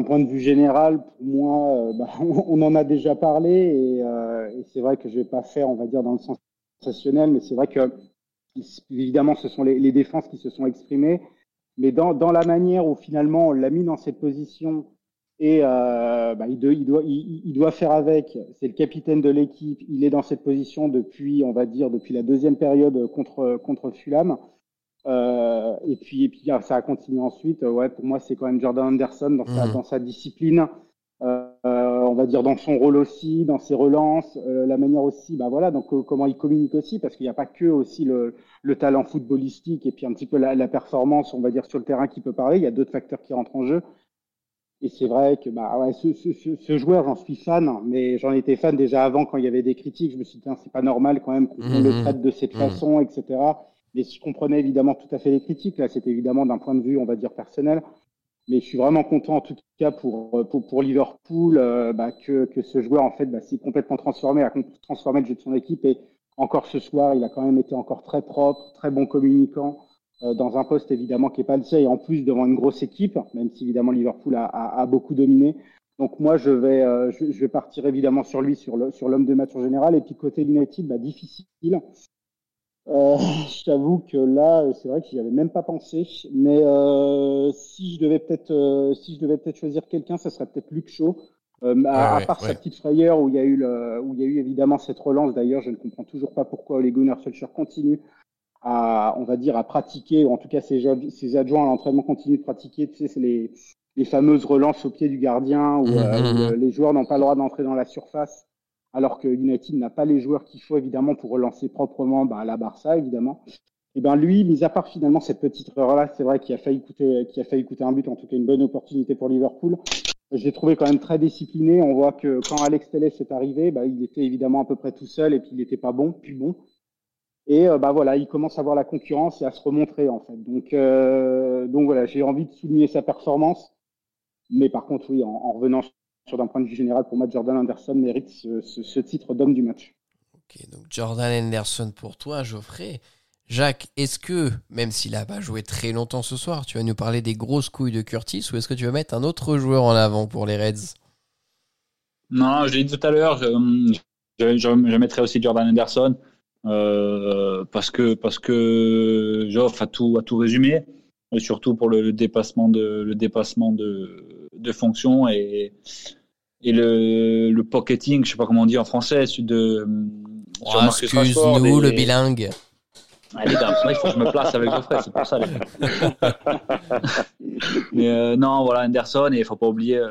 Speaker 6: point de vue général, pour moi, euh, bah, on, en a déjà parlé et, euh, c'est vrai que je vais pas faire, on va dire, dans le sens sensationnel, mais c'est vrai que évidemment, ce sont les, défenses qui se sont exprimées, mais dans, la manière où finalement on l'a mis dans cette position et euh, bah, il doit faire avec. C'est le capitaine de l'équipe. Il est dans cette position depuis, on va dire, depuis la deuxième période contre contre Fulham. Euh, et puis, et puis ça a continué ensuite. Ouais, pour moi, c'est quand même Jordan Anderson dans sa,
Speaker 1: Mhm.
Speaker 6: dans sa discipline. Euh, on va dire dans son rôle aussi, dans ses relances, euh, la manière aussi, bah voilà, donc euh, comment il communique aussi, parce qu'il n'y a pas que aussi le, le talent footballistique et puis un petit peu la, la performance, on va dire sur le terrain qui peut parler. Il y a d'autres facteurs qui rentrent en jeu. Et c'est vrai que bah ouais, ce, ce, ce, ce joueur, j'en suis fan, mais j'en étais fan déjà avant quand il y avait des critiques. Je me suis dit, Tiens, c'est pas normal quand même qu'on
Speaker 1: Mhm.
Speaker 6: le traite de cette
Speaker 1: Mhm.
Speaker 6: façon, etc. Mais je comprenais évidemment tout à fait les critiques. Là, c'était évidemment d'un point de vue, on va dire, personnel. Mais je suis vraiment content en tout cas pour, pour, pour Liverpool euh, bah, que, que ce joueur en fait bah, s'est complètement transformé, a transformé le jeu de son équipe et encore ce soir il a quand même été encore très propre, très bon communicant euh, dans un poste évidemment qui est pas le sien et en plus devant une grosse équipe, même si évidemment Liverpool a, beaucoup dominé. Donc moi je vais euh, je, vais partir évidemment sur lui sur l'homme de match en général et puis côté United bah, difficile. Euh, je t'avoue que là, c'est vrai que j'y avais même pas pensé, mais euh, si je devais peut-être, euh, si je devais peut-être choisir quelqu'un, ça serait peut-être Luke Shaw. Euh, à,
Speaker 1: ouais,
Speaker 6: à, part
Speaker 1: ouais.
Speaker 6: sa petite frayeur où il y a eu le, où il y a eu évidemment cette relance. D'ailleurs, je ne comprends toujours pas pourquoi Ole Gunnar Solskjaer continue à, on va dire, à pratiquer, ou en tout cas ses, ses adjoints à l'entraînement continuent de pratiquer. Tu sais, c'est les, les fameuses relances au pied du gardien où,
Speaker 1: Mmh,
Speaker 6: où les joueurs n'ont pas le droit d'entrer dans la surface alors que United n'a pas les joueurs qu'il faut évidemment pour relancer proprement bah, la Barça évidemment. Et ben lui, mis à part finalement cette petite erreur-là, c'est vrai qu'il a failli coûter, qui a failli coûter un but, en tout cas une bonne opportunité pour Liverpool. Je l'ai trouvé quand même très discipliné. On voit que quand Alex Telles est arrivé, bah, il était évidemment à peu près tout seul et puis il n'était pas bon, plus bon. Et bah voilà, il commence à voir la concurrence et à se remontrer en fait. Donc euh, donc voilà, j'ai envie de souligner sa performance. Mais par contre, oui, en, en revenant sur d'un point de vue général, pour moi, Jordan Anderson mérite ce, ce, ce titre d'homme du match.
Speaker 1: Ok, donc Jordan Anderson pour toi, Geoffrey. Jacques, est-ce que, même s'il a pas joué très longtemps ce soir, tu vas nous parler des grosses couilles de Curtis ou est-ce que tu vas mettre un autre joueur en avant pour les Reds?
Speaker 4: Non, je l'ai dit tout à l'heure, je, je, je, je, mettrais aussi Jordan Anderson euh, parce que parce que Geoff a tout a tout résumé, et surtout pour le, le dépassement de le dépassement de, de fonction et et le, le pocketing, je sais pas comment on dit en français, de
Speaker 1: oh, excuse-nous le bilingue.
Speaker 4: Ah, les gars, il faut que je me place avec Geoffrey, c'est pour ça. Les Mais euh, non, voilà, Anderson, et il faut pas oublier euh,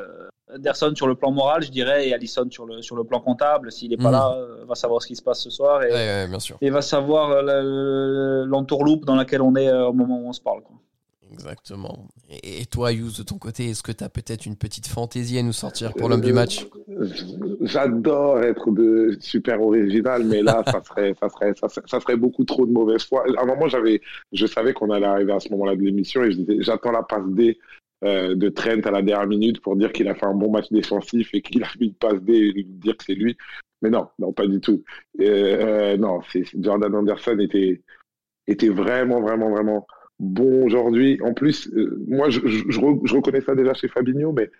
Speaker 4: Anderson sur le plan moral, je dirais, et Allison sur le, sur le plan comptable. S'il n'est pas
Speaker 1: Mhm.
Speaker 4: là, va savoir ce qui se passe ce soir et,
Speaker 1: Ouais, ouais, bien sûr.
Speaker 4: et va savoir le- l'entourloupe dans laquelle on est au moment où on se parle. Quoi.
Speaker 1: Exactement. Et, et toi, Yous, de ton côté, est-ce que tu as peut-être une petite fantaisie à nous sortir pour l'homme du match?
Speaker 5: Euh, J'adore être de super original, mais là, ça serait, ça serait, ça serait, ça serait beaucoup trop de mauvaise foi. À un moment, j'avais, je savais qu'on allait arriver à ce moment-là de l'émission et je disais, j'attends la passe D euh, de Trent à la dernière minute pour dire qu'il a fait un bon match défensif et qu'il a fait une passe D et lui dire que c'est lui. Mais non, non, pas du tout. Euh, non, Jordan Anderson était, était vraiment, vraiment, vraiment bon aujourd'hui. En plus, euh, moi, je, je, je, reconnais ça déjà chez Fabinho, mais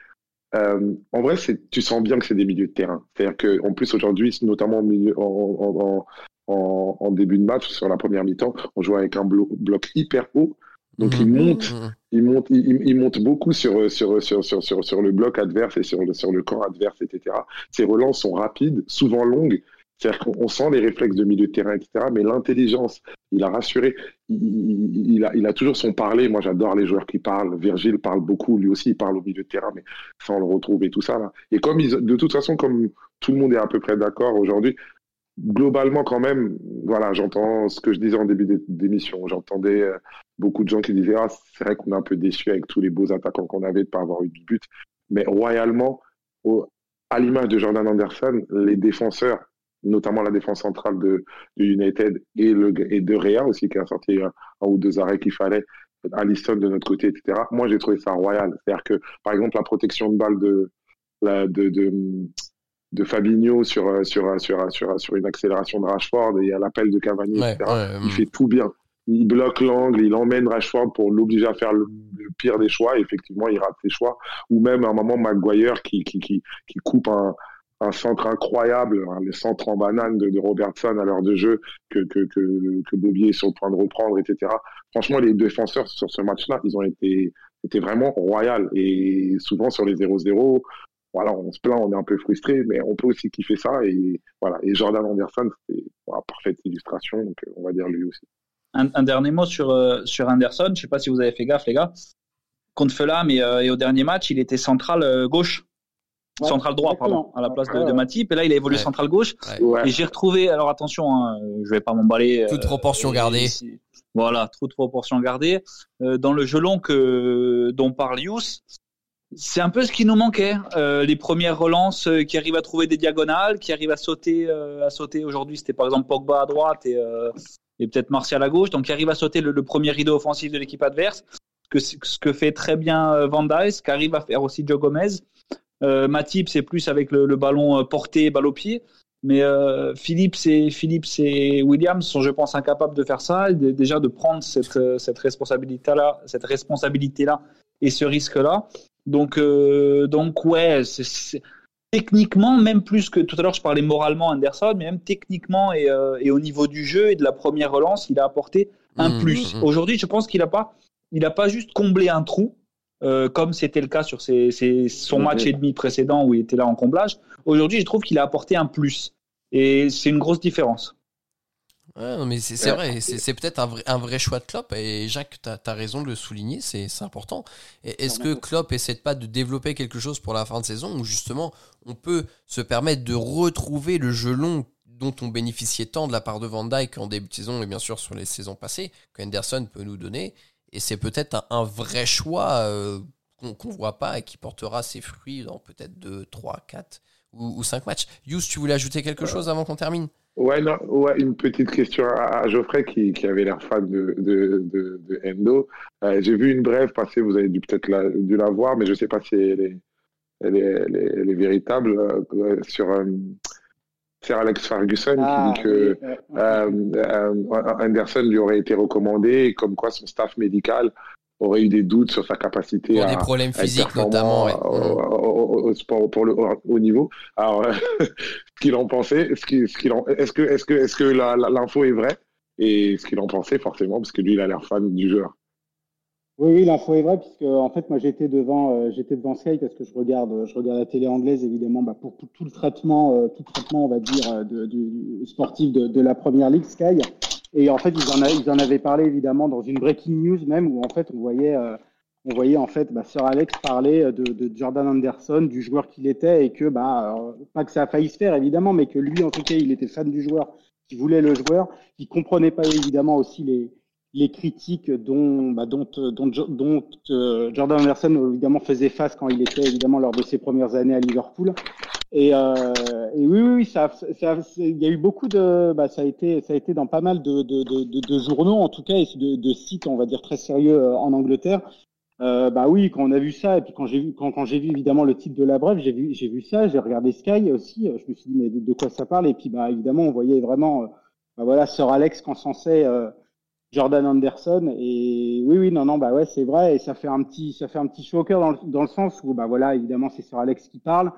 Speaker 5: euh, en vrai, tu sens bien que c'est des milieux de terrain. C'est-à-dire que, en plus aujourd'hui, notamment milieu, en, en, en, début de match, sur la première mi-temps, on joue avec un bloc hyper haut. Donc il mmh. monte, mmh. il monte, il, il, monte beaucoup sur sur, sur sur sur sur le bloc adverse et sur le sur le camp adverse, etc. Ses relances sont rapides, souvent longues. C'est-à-dire qu'on sent les réflexes de milieu de terrain, etc. Mais l'intelligence, il a rassuré, il, a, toujours son parler. Moi, j'adore les joueurs qui parlent. Virgile parle beaucoup, lui aussi, il parle au milieu de terrain, mais ça, on le retrouve et tout ça. Et comme de toute façon, comme tout le monde est à peu près d'accord aujourd'hui, globalement, quand même, voilà, j'entends ce que je disais en début d'émission. J'entendais euh, beaucoup de gens qui disaient Ah, c'est vrai qu'on est un peu déçu avec tous les beaux attaquants qu'on avait de pas avoir eu de but. Mais royalement, à l'image de Jordan Anderson, les défenseurs, notamment la défense centrale de, United et, le, et de Real aussi, qui a sorti un, ou deux arrêts qu'il fallait, Allison de notre côté, etc. Moi, j'ai trouvé ça royal. C'est-à-dire que, par exemple, la protection de balle de, de, de, de Fabinho sur, sur, sur, sur, sur une accélération de Rashford et à l'appel de Cavani, etc. il fait tout bien il bloque l'angle, il emmène Rashford pour l'obliger à faire le, pire des choix. Et effectivement, il rate ses choix. Ou même à un moment, Maguire qui, qui, qui, qui coupe un, un centre incroyable, hein, les centres en banane de, Robertson à l'heure de jeu que, que, que, Bobby est sur le point de reprendre, etc. Franchement, les défenseurs sur ce match-là, ils ont été, vraiment royal. Et souvent sur les 0-0, voilà, on se plaint, on est un peu frustré, mais on peut aussi kiffer ça. Et voilà. Et Jordan Anderson, c'était une parfaite illustration, donc on va dire lui aussi
Speaker 4: un, dernier mot sur, euh, sur Anderson. Je ne sais pas si vous avez fait gaffe, les gars. Contre Fulham et, euh, et au dernier match, il était central euh, gauche. Central droit, pardon, à la place de, de, Matip. Et là, il a évolué central gauche. Et j'ai retrouvé, alors attention, hein, je vais pas m'emballer.
Speaker 1: Toute proportion gardée.
Speaker 4: Voilà, toute proportion gardée. dans le jeu long que, dont parle Yous, c'est un peu ce qui nous manquait. les premières relances qui arrivent à trouver des diagonales, qui arrivent à sauter, à sauter. Aujourd'hui, c'était par exemple Pogba à droite et, et peut-être Martial à gauche, donc il arrive à sauter le, premier rideau offensif de l'équipe adverse, que, ce que fait très bien euh, Van Dijk, qu'arrive à faire aussi Joe Gomez. Euh, Matip, c'est plus avec le, ballon euh, porté, balle au pied. Mais euh, Philippe, c'est Philippe, Williams sont, je pense, incapables de faire ça, déjà de prendre cette, euh, cette responsabilité-là, cette responsabilité-là et ce risque-là. Donc, donc ouais, techniquement, même plus que tout à l'heure, je parlais moralement Anderson, mais même techniquement et, et, au niveau du jeu et de la première relance, il a apporté un mmh, plus. Mmh, mmh. Aujourd'hui, je pense qu'il n'a pas, il a pas juste comblé un trou, euh, comme c'était le cas sur ses, ses, son match et demi précédent où il était là en comblage. Aujourd'hui, je trouve qu'il a apporté un plus. Et c'est une grosse différence.
Speaker 1: Ouais, mais c'est vrai, c'est peut-être un vrai, un vrai choix de Klopp et Jacques, tu as, raison de le souligner, c'est important. Est-ce que Klopp essaie pas de développer quelque chose pour la fin de saison où justement on peut se permettre de retrouver le jeu long dont on bénéficiait tant de la part de Van Dyke en début de saison et bien sûr sur les saisons passées, qu'Henderson peut nous donner? Et c'est peut-être un, vrai choix euh, qu'on voit pas et qui portera ses fruits dans peut-être 2, 3, 4 ou, ou 5 matchs. Yous, tu voulais ajouter quelque chose avant qu'on termine?
Speaker 5: Ouais, non, ouais, une petite question à, Geoffrey qui, qui avait l'air fan de, de, de, de Endo. Euh, J'ai vu une brève passer, vous avez peut-être la, dû la voir, mais je ne sais pas si elle est, elle est, elle est, véritable, euh, sur euh, Sir Alex Ferguson qui
Speaker 6: ah,
Speaker 5: dit que euh, euh, Anderson lui aurait été recommandé, comme quoi son staff médical aurait eu des doutes sur sa capacité
Speaker 1: pour
Speaker 5: à,
Speaker 1: des problèmes physiques notamment
Speaker 5: au, sport pour le haut niveau. Alors ce qu'il en pensait ce qu'il ce qu'il en est-ce que est-ce que est-ce que l'info est vraie? Et ce qu'il en pensait forcément parce que lui il a l'air fan du joueur
Speaker 6: oui, oui l'info est vraie puisque en fait moi j'étais devant euh, j'étais devant Sky parce que je regarde je regarde la télé anglaise évidemment bah, pour tout, le traitement euh, tout le traitement on va dire euh, de, du sportif de, de la première ligue Sky. Et en fait, ils en, ils en avaient parlé évidemment dans une breaking news même où en fait on voyait, euh, on voyait en fait bah, Sir Alex parler de, de, Jordan Anderson, du joueur qu'il était et que bah pas que ça a failli se faire évidemment, mais que lui en tout cas il était fan du joueur, qu'il voulait le joueur, qu'il comprenait pas évidemment aussi les les critiques dont, bah, dont, dont, dont euh, Jordan Anderson évidemment faisait face quand il était évidemment lors de ses premières années à Liverpool et, euh, et oui, oui, ça, ça, il y a eu beaucoup de, bah, ça a été, ça a été dans pas mal de, de, de, de journaux en tout cas et de, sites, on va dire très sérieux euh, en Angleterre. Euh, bah oui, quand on a vu ça et puis quand j'ai vu, quand, quand j'ai vu évidemment le titre de la brève, j'ai vu, j'ai vu ça, j'ai regardé Sky aussi. Euh, je me suis dit mais de, quoi ça parle? Et puis bah évidemment, on voyait vraiment, euh, bah voilà, Sir Alex quand censé euh, Jordan Anderson. Et oui, oui, non, non, bah ouais, c'est vrai. Et ça fait un petit, ça fait un petit chaud au cœur dans le, dans le sens où, bah voilà, évidemment, c'est sur Alex qui parle.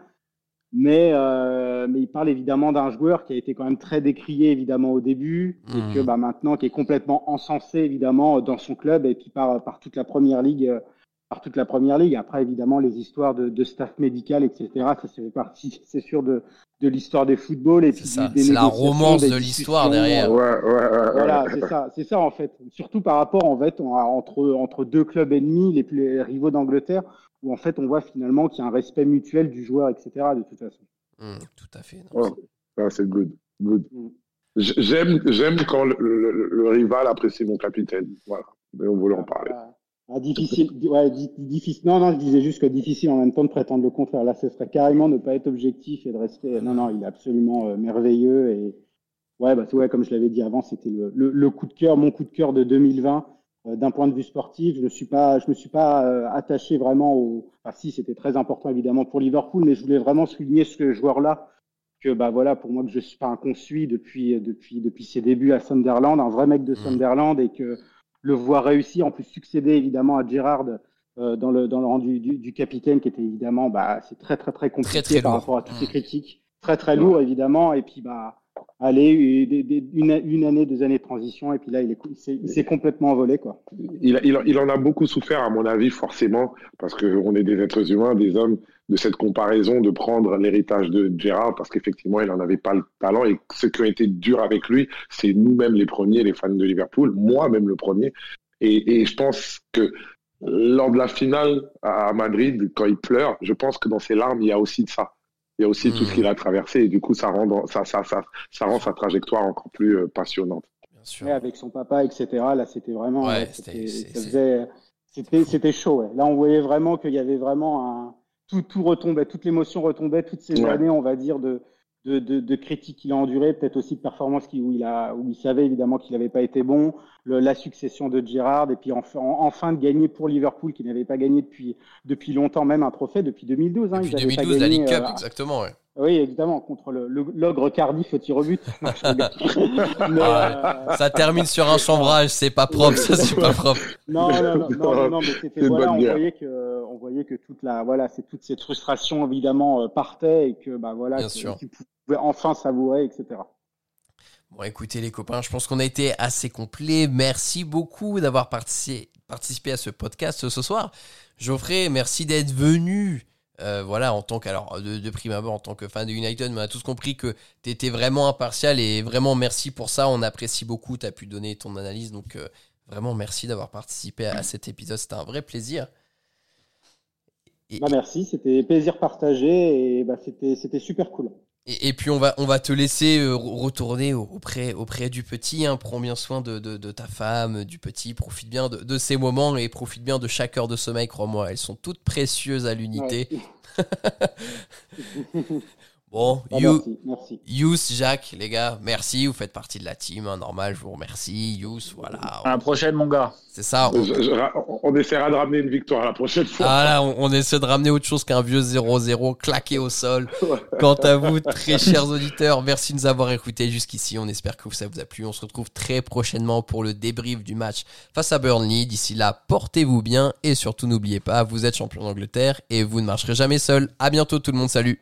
Speaker 6: Mais, euh, mais il parle évidemment d'un joueur qui a été quand même très décrié évidemment au début et
Speaker 1: Mhm.
Speaker 6: que bah, maintenant qui est complètement encensé évidemment dans son club et puis par, par toute la première ligue, euh, par toute la première ligue. Après évidemment les histoires de, de staff médical etc. Ça c'est fait partie c'est sûr de, de l'histoire des footballs et puis
Speaker 1: C'est ça,
Speaker 6: des
Speaker 1: c'est la romance
Speaker 6: des
Speaker 1: de l'histoire derrière.
Speaker 5: Ouais, ouais, ouais,
Speaker 6: voilà, c'est ça, c'est ça en fait. Surtout par rapport en fait on a- entre entre deux clubs ennemis, les, plus- les rivaux d'Angleterre, où en fait on voit finalement qu'il y a un respect mutuel du joueur, etc. De toute façon.
Speaker 1: Hmm, tout à fait.
Speaker 5: Ah, c'est good, good.
Speaker 6: Mm.
Speaker 5: J- J'aime, j'aime quand le, le- le- le rival apprécie mon capitaine. Voilà. Mais on voulait en parler.
Speaker 6: Ah, ah, difficile, di- ouais, di- difficile. Non, non, je disais juste que difficile en même temps de prétendre le contraire. Là, ce serait carrément ne pas être objectif et de rester. Non, non, il est absolument euh, merveilleux et ouais, bah, c'est- ouais, comme je l'avais dit avant, c'était le, le, le coup de cœur, mon coup de cœur de 2020. Euh, D'un point de vue sportif, je ne suis pas, je me suis pas euh, attaché vraiment au. Enfin, si, c'était très important évidemment pour Liverpool, mais je voulais vraiment souligner ce joueur-là que bah voilà pour moi que je suis pas un depuis depuis depuis ses débuts à Sunderland, un vrai mec de
Speaker 1: Mhm.
Speaker 6: Sunderland et que le voir réussir, en plus succéder évidemment à Gerrard euh, dans le dans le rang du, du, du capitaine qui était évidemment bah c'est très très très compliqué
Speaker 1: Très, très
Speaker 6: par
Speaker 1: lourd.
Speaker 6: rapport à toutes ces critiques, très très lourd évidemment. Et puis bah allez une, année deux années de transition et puis là il est il s'est complètement envolé quoi.
Speaker 5: Il, en a beaucoup souffert, à mon avis, forcément, parce qu'on est des êtres humains, des hommes, de cette comparaison, de prendre l'héritage de Gérard, parce qu'effectivement, il n'en avait pas le talent. Et ce qui a été dur avec lui, c'est nous-mêmes les premiers, les fans de Liverpool, moi-même le premier. Et, et je pense que lors de la finale à Madrid, quand il pleure, je pense que dans ses larmes, il y a aussi de ça. Il y a aussi tout ce qu'il a traversé, et du coup, ça rend, dans- ça, ça, ça, ça rend sa trajectoire encore plus euh, passionnante.
Speaker 1: Bien sûr.
Speaker 6: Ouais, avec son papa, etc. Là, c'était vraiment,
Speaker 1: Ouais,
Speaker 6: ouais,
Speaker 1: c'était-
Speaker 6: chaud. Ouais. Là, on voyait vraiment qu'il y avait vraiment un, tout, tout retombait, toute l'émotion retombait, toutes ces
Speaker 5: Ouais.
Speaker 6: années, on va dire, de, de, de, de critiques qu'il a endurées, peut-être aussi de performances qui, où il a, où il savait évidemment qu'il n'avait pas été bon, le- la succession de Gerrard, et puis enfin, enfin de gagner pour Liverpool, qui n'avait pas gagné depuis, depuis longtemps, même un trophée, depuis 2012. Hein,
Speaker 1: Depuis
Speaker 6: ils avaient pas
Speaker 1: 2012, la
Speaker 6: gagné,
Speaker 1: League Cup,
Speaker 6: euh,
Speaker 1: exactement. Ouais.
Speaker 6: oui, évidemment, contre le, le- l'ogre Cardiff au tir au but. Non. Mais,
Speaker 1: Ah
Speaker 6: euh,
Speaker 1: Ça termine sur un chambrage, c'est pas propre, ça c'est pas propre.
Speaker 6: Non, non, non, non, non, non, mais c'était voilà, on voyait que, on voyait que toute la, voilà, c'est toute cette frustration évidemment euh, partait et que bah voilà,
Speaker 1: Bien
Speaker 6: que-
Speaker 1: sûr.
Speaker 6: Enfin savourer, etc.
Speaker 1: Bon, écoutez les copains, je pense qu'on a été assez complet. Merci beaucoup d'avoir participé, participé à ce podcast ce soir. Geoffrey, merci d'être venu. Euh, voilà, en tant que, alors, de, de prime abord, en tant que fan de United, mais on a tous compris que tu étais vraiment impartial et vraiment merci pour ça. On apprécie beaucoup, tu as pu donner ton analyse. Donc, euh, vraiment merci d'avoir participé à, à cet épisode. C'était un vrai plaisir. Et-
Speaker 6: Bah, merci, c'était plaisir partagé et bah, c'était super cool.
Speaker 1: Et, et puis on va, on va te laisser euh, re- retourner au- auprès, auprès du petit. Hein. Prends bien soin de, de, de ta femme, du petit. Profite bien de, de ces moments et profite bien de chaque heure de sommeil, crois-moi. Elles sont toutes précieuses à l'unité.
Speaker 6: Ouais.
Speaker 1: Bon,
Speaker 6: Ah,
Speaker 1: you,
Speaker 6: merci, merci.
Speaker 1: Yous, Jacques, les gars, merci. Vous faites partie de la team, hein, normal. Je vous remercie. Yous, voilà.
Speaker 4: À la prochaine, mon gars.
Speaker 1: C'est ça. On,
Speaker 5: Je- je- on essaiera de ramener une victoire la prochaine fois.
Speaker 1: ah là, on, on essaie de ramener autre chose qu'un vieux 0-0 claqué au sol. Quant à vous, très chers auditeurs, merci de nous avoir écoutés jusqu'ici. On espère que ça vous a plu. On se retrouve très prochainement pour le débrief du match face à Burnley. D'ici là, portez-vous bien et surtout n'oubliez pas, vous êtes champion d'Angleterre et vous ne marcherez jamais seul. À bientôt tout le monde, salut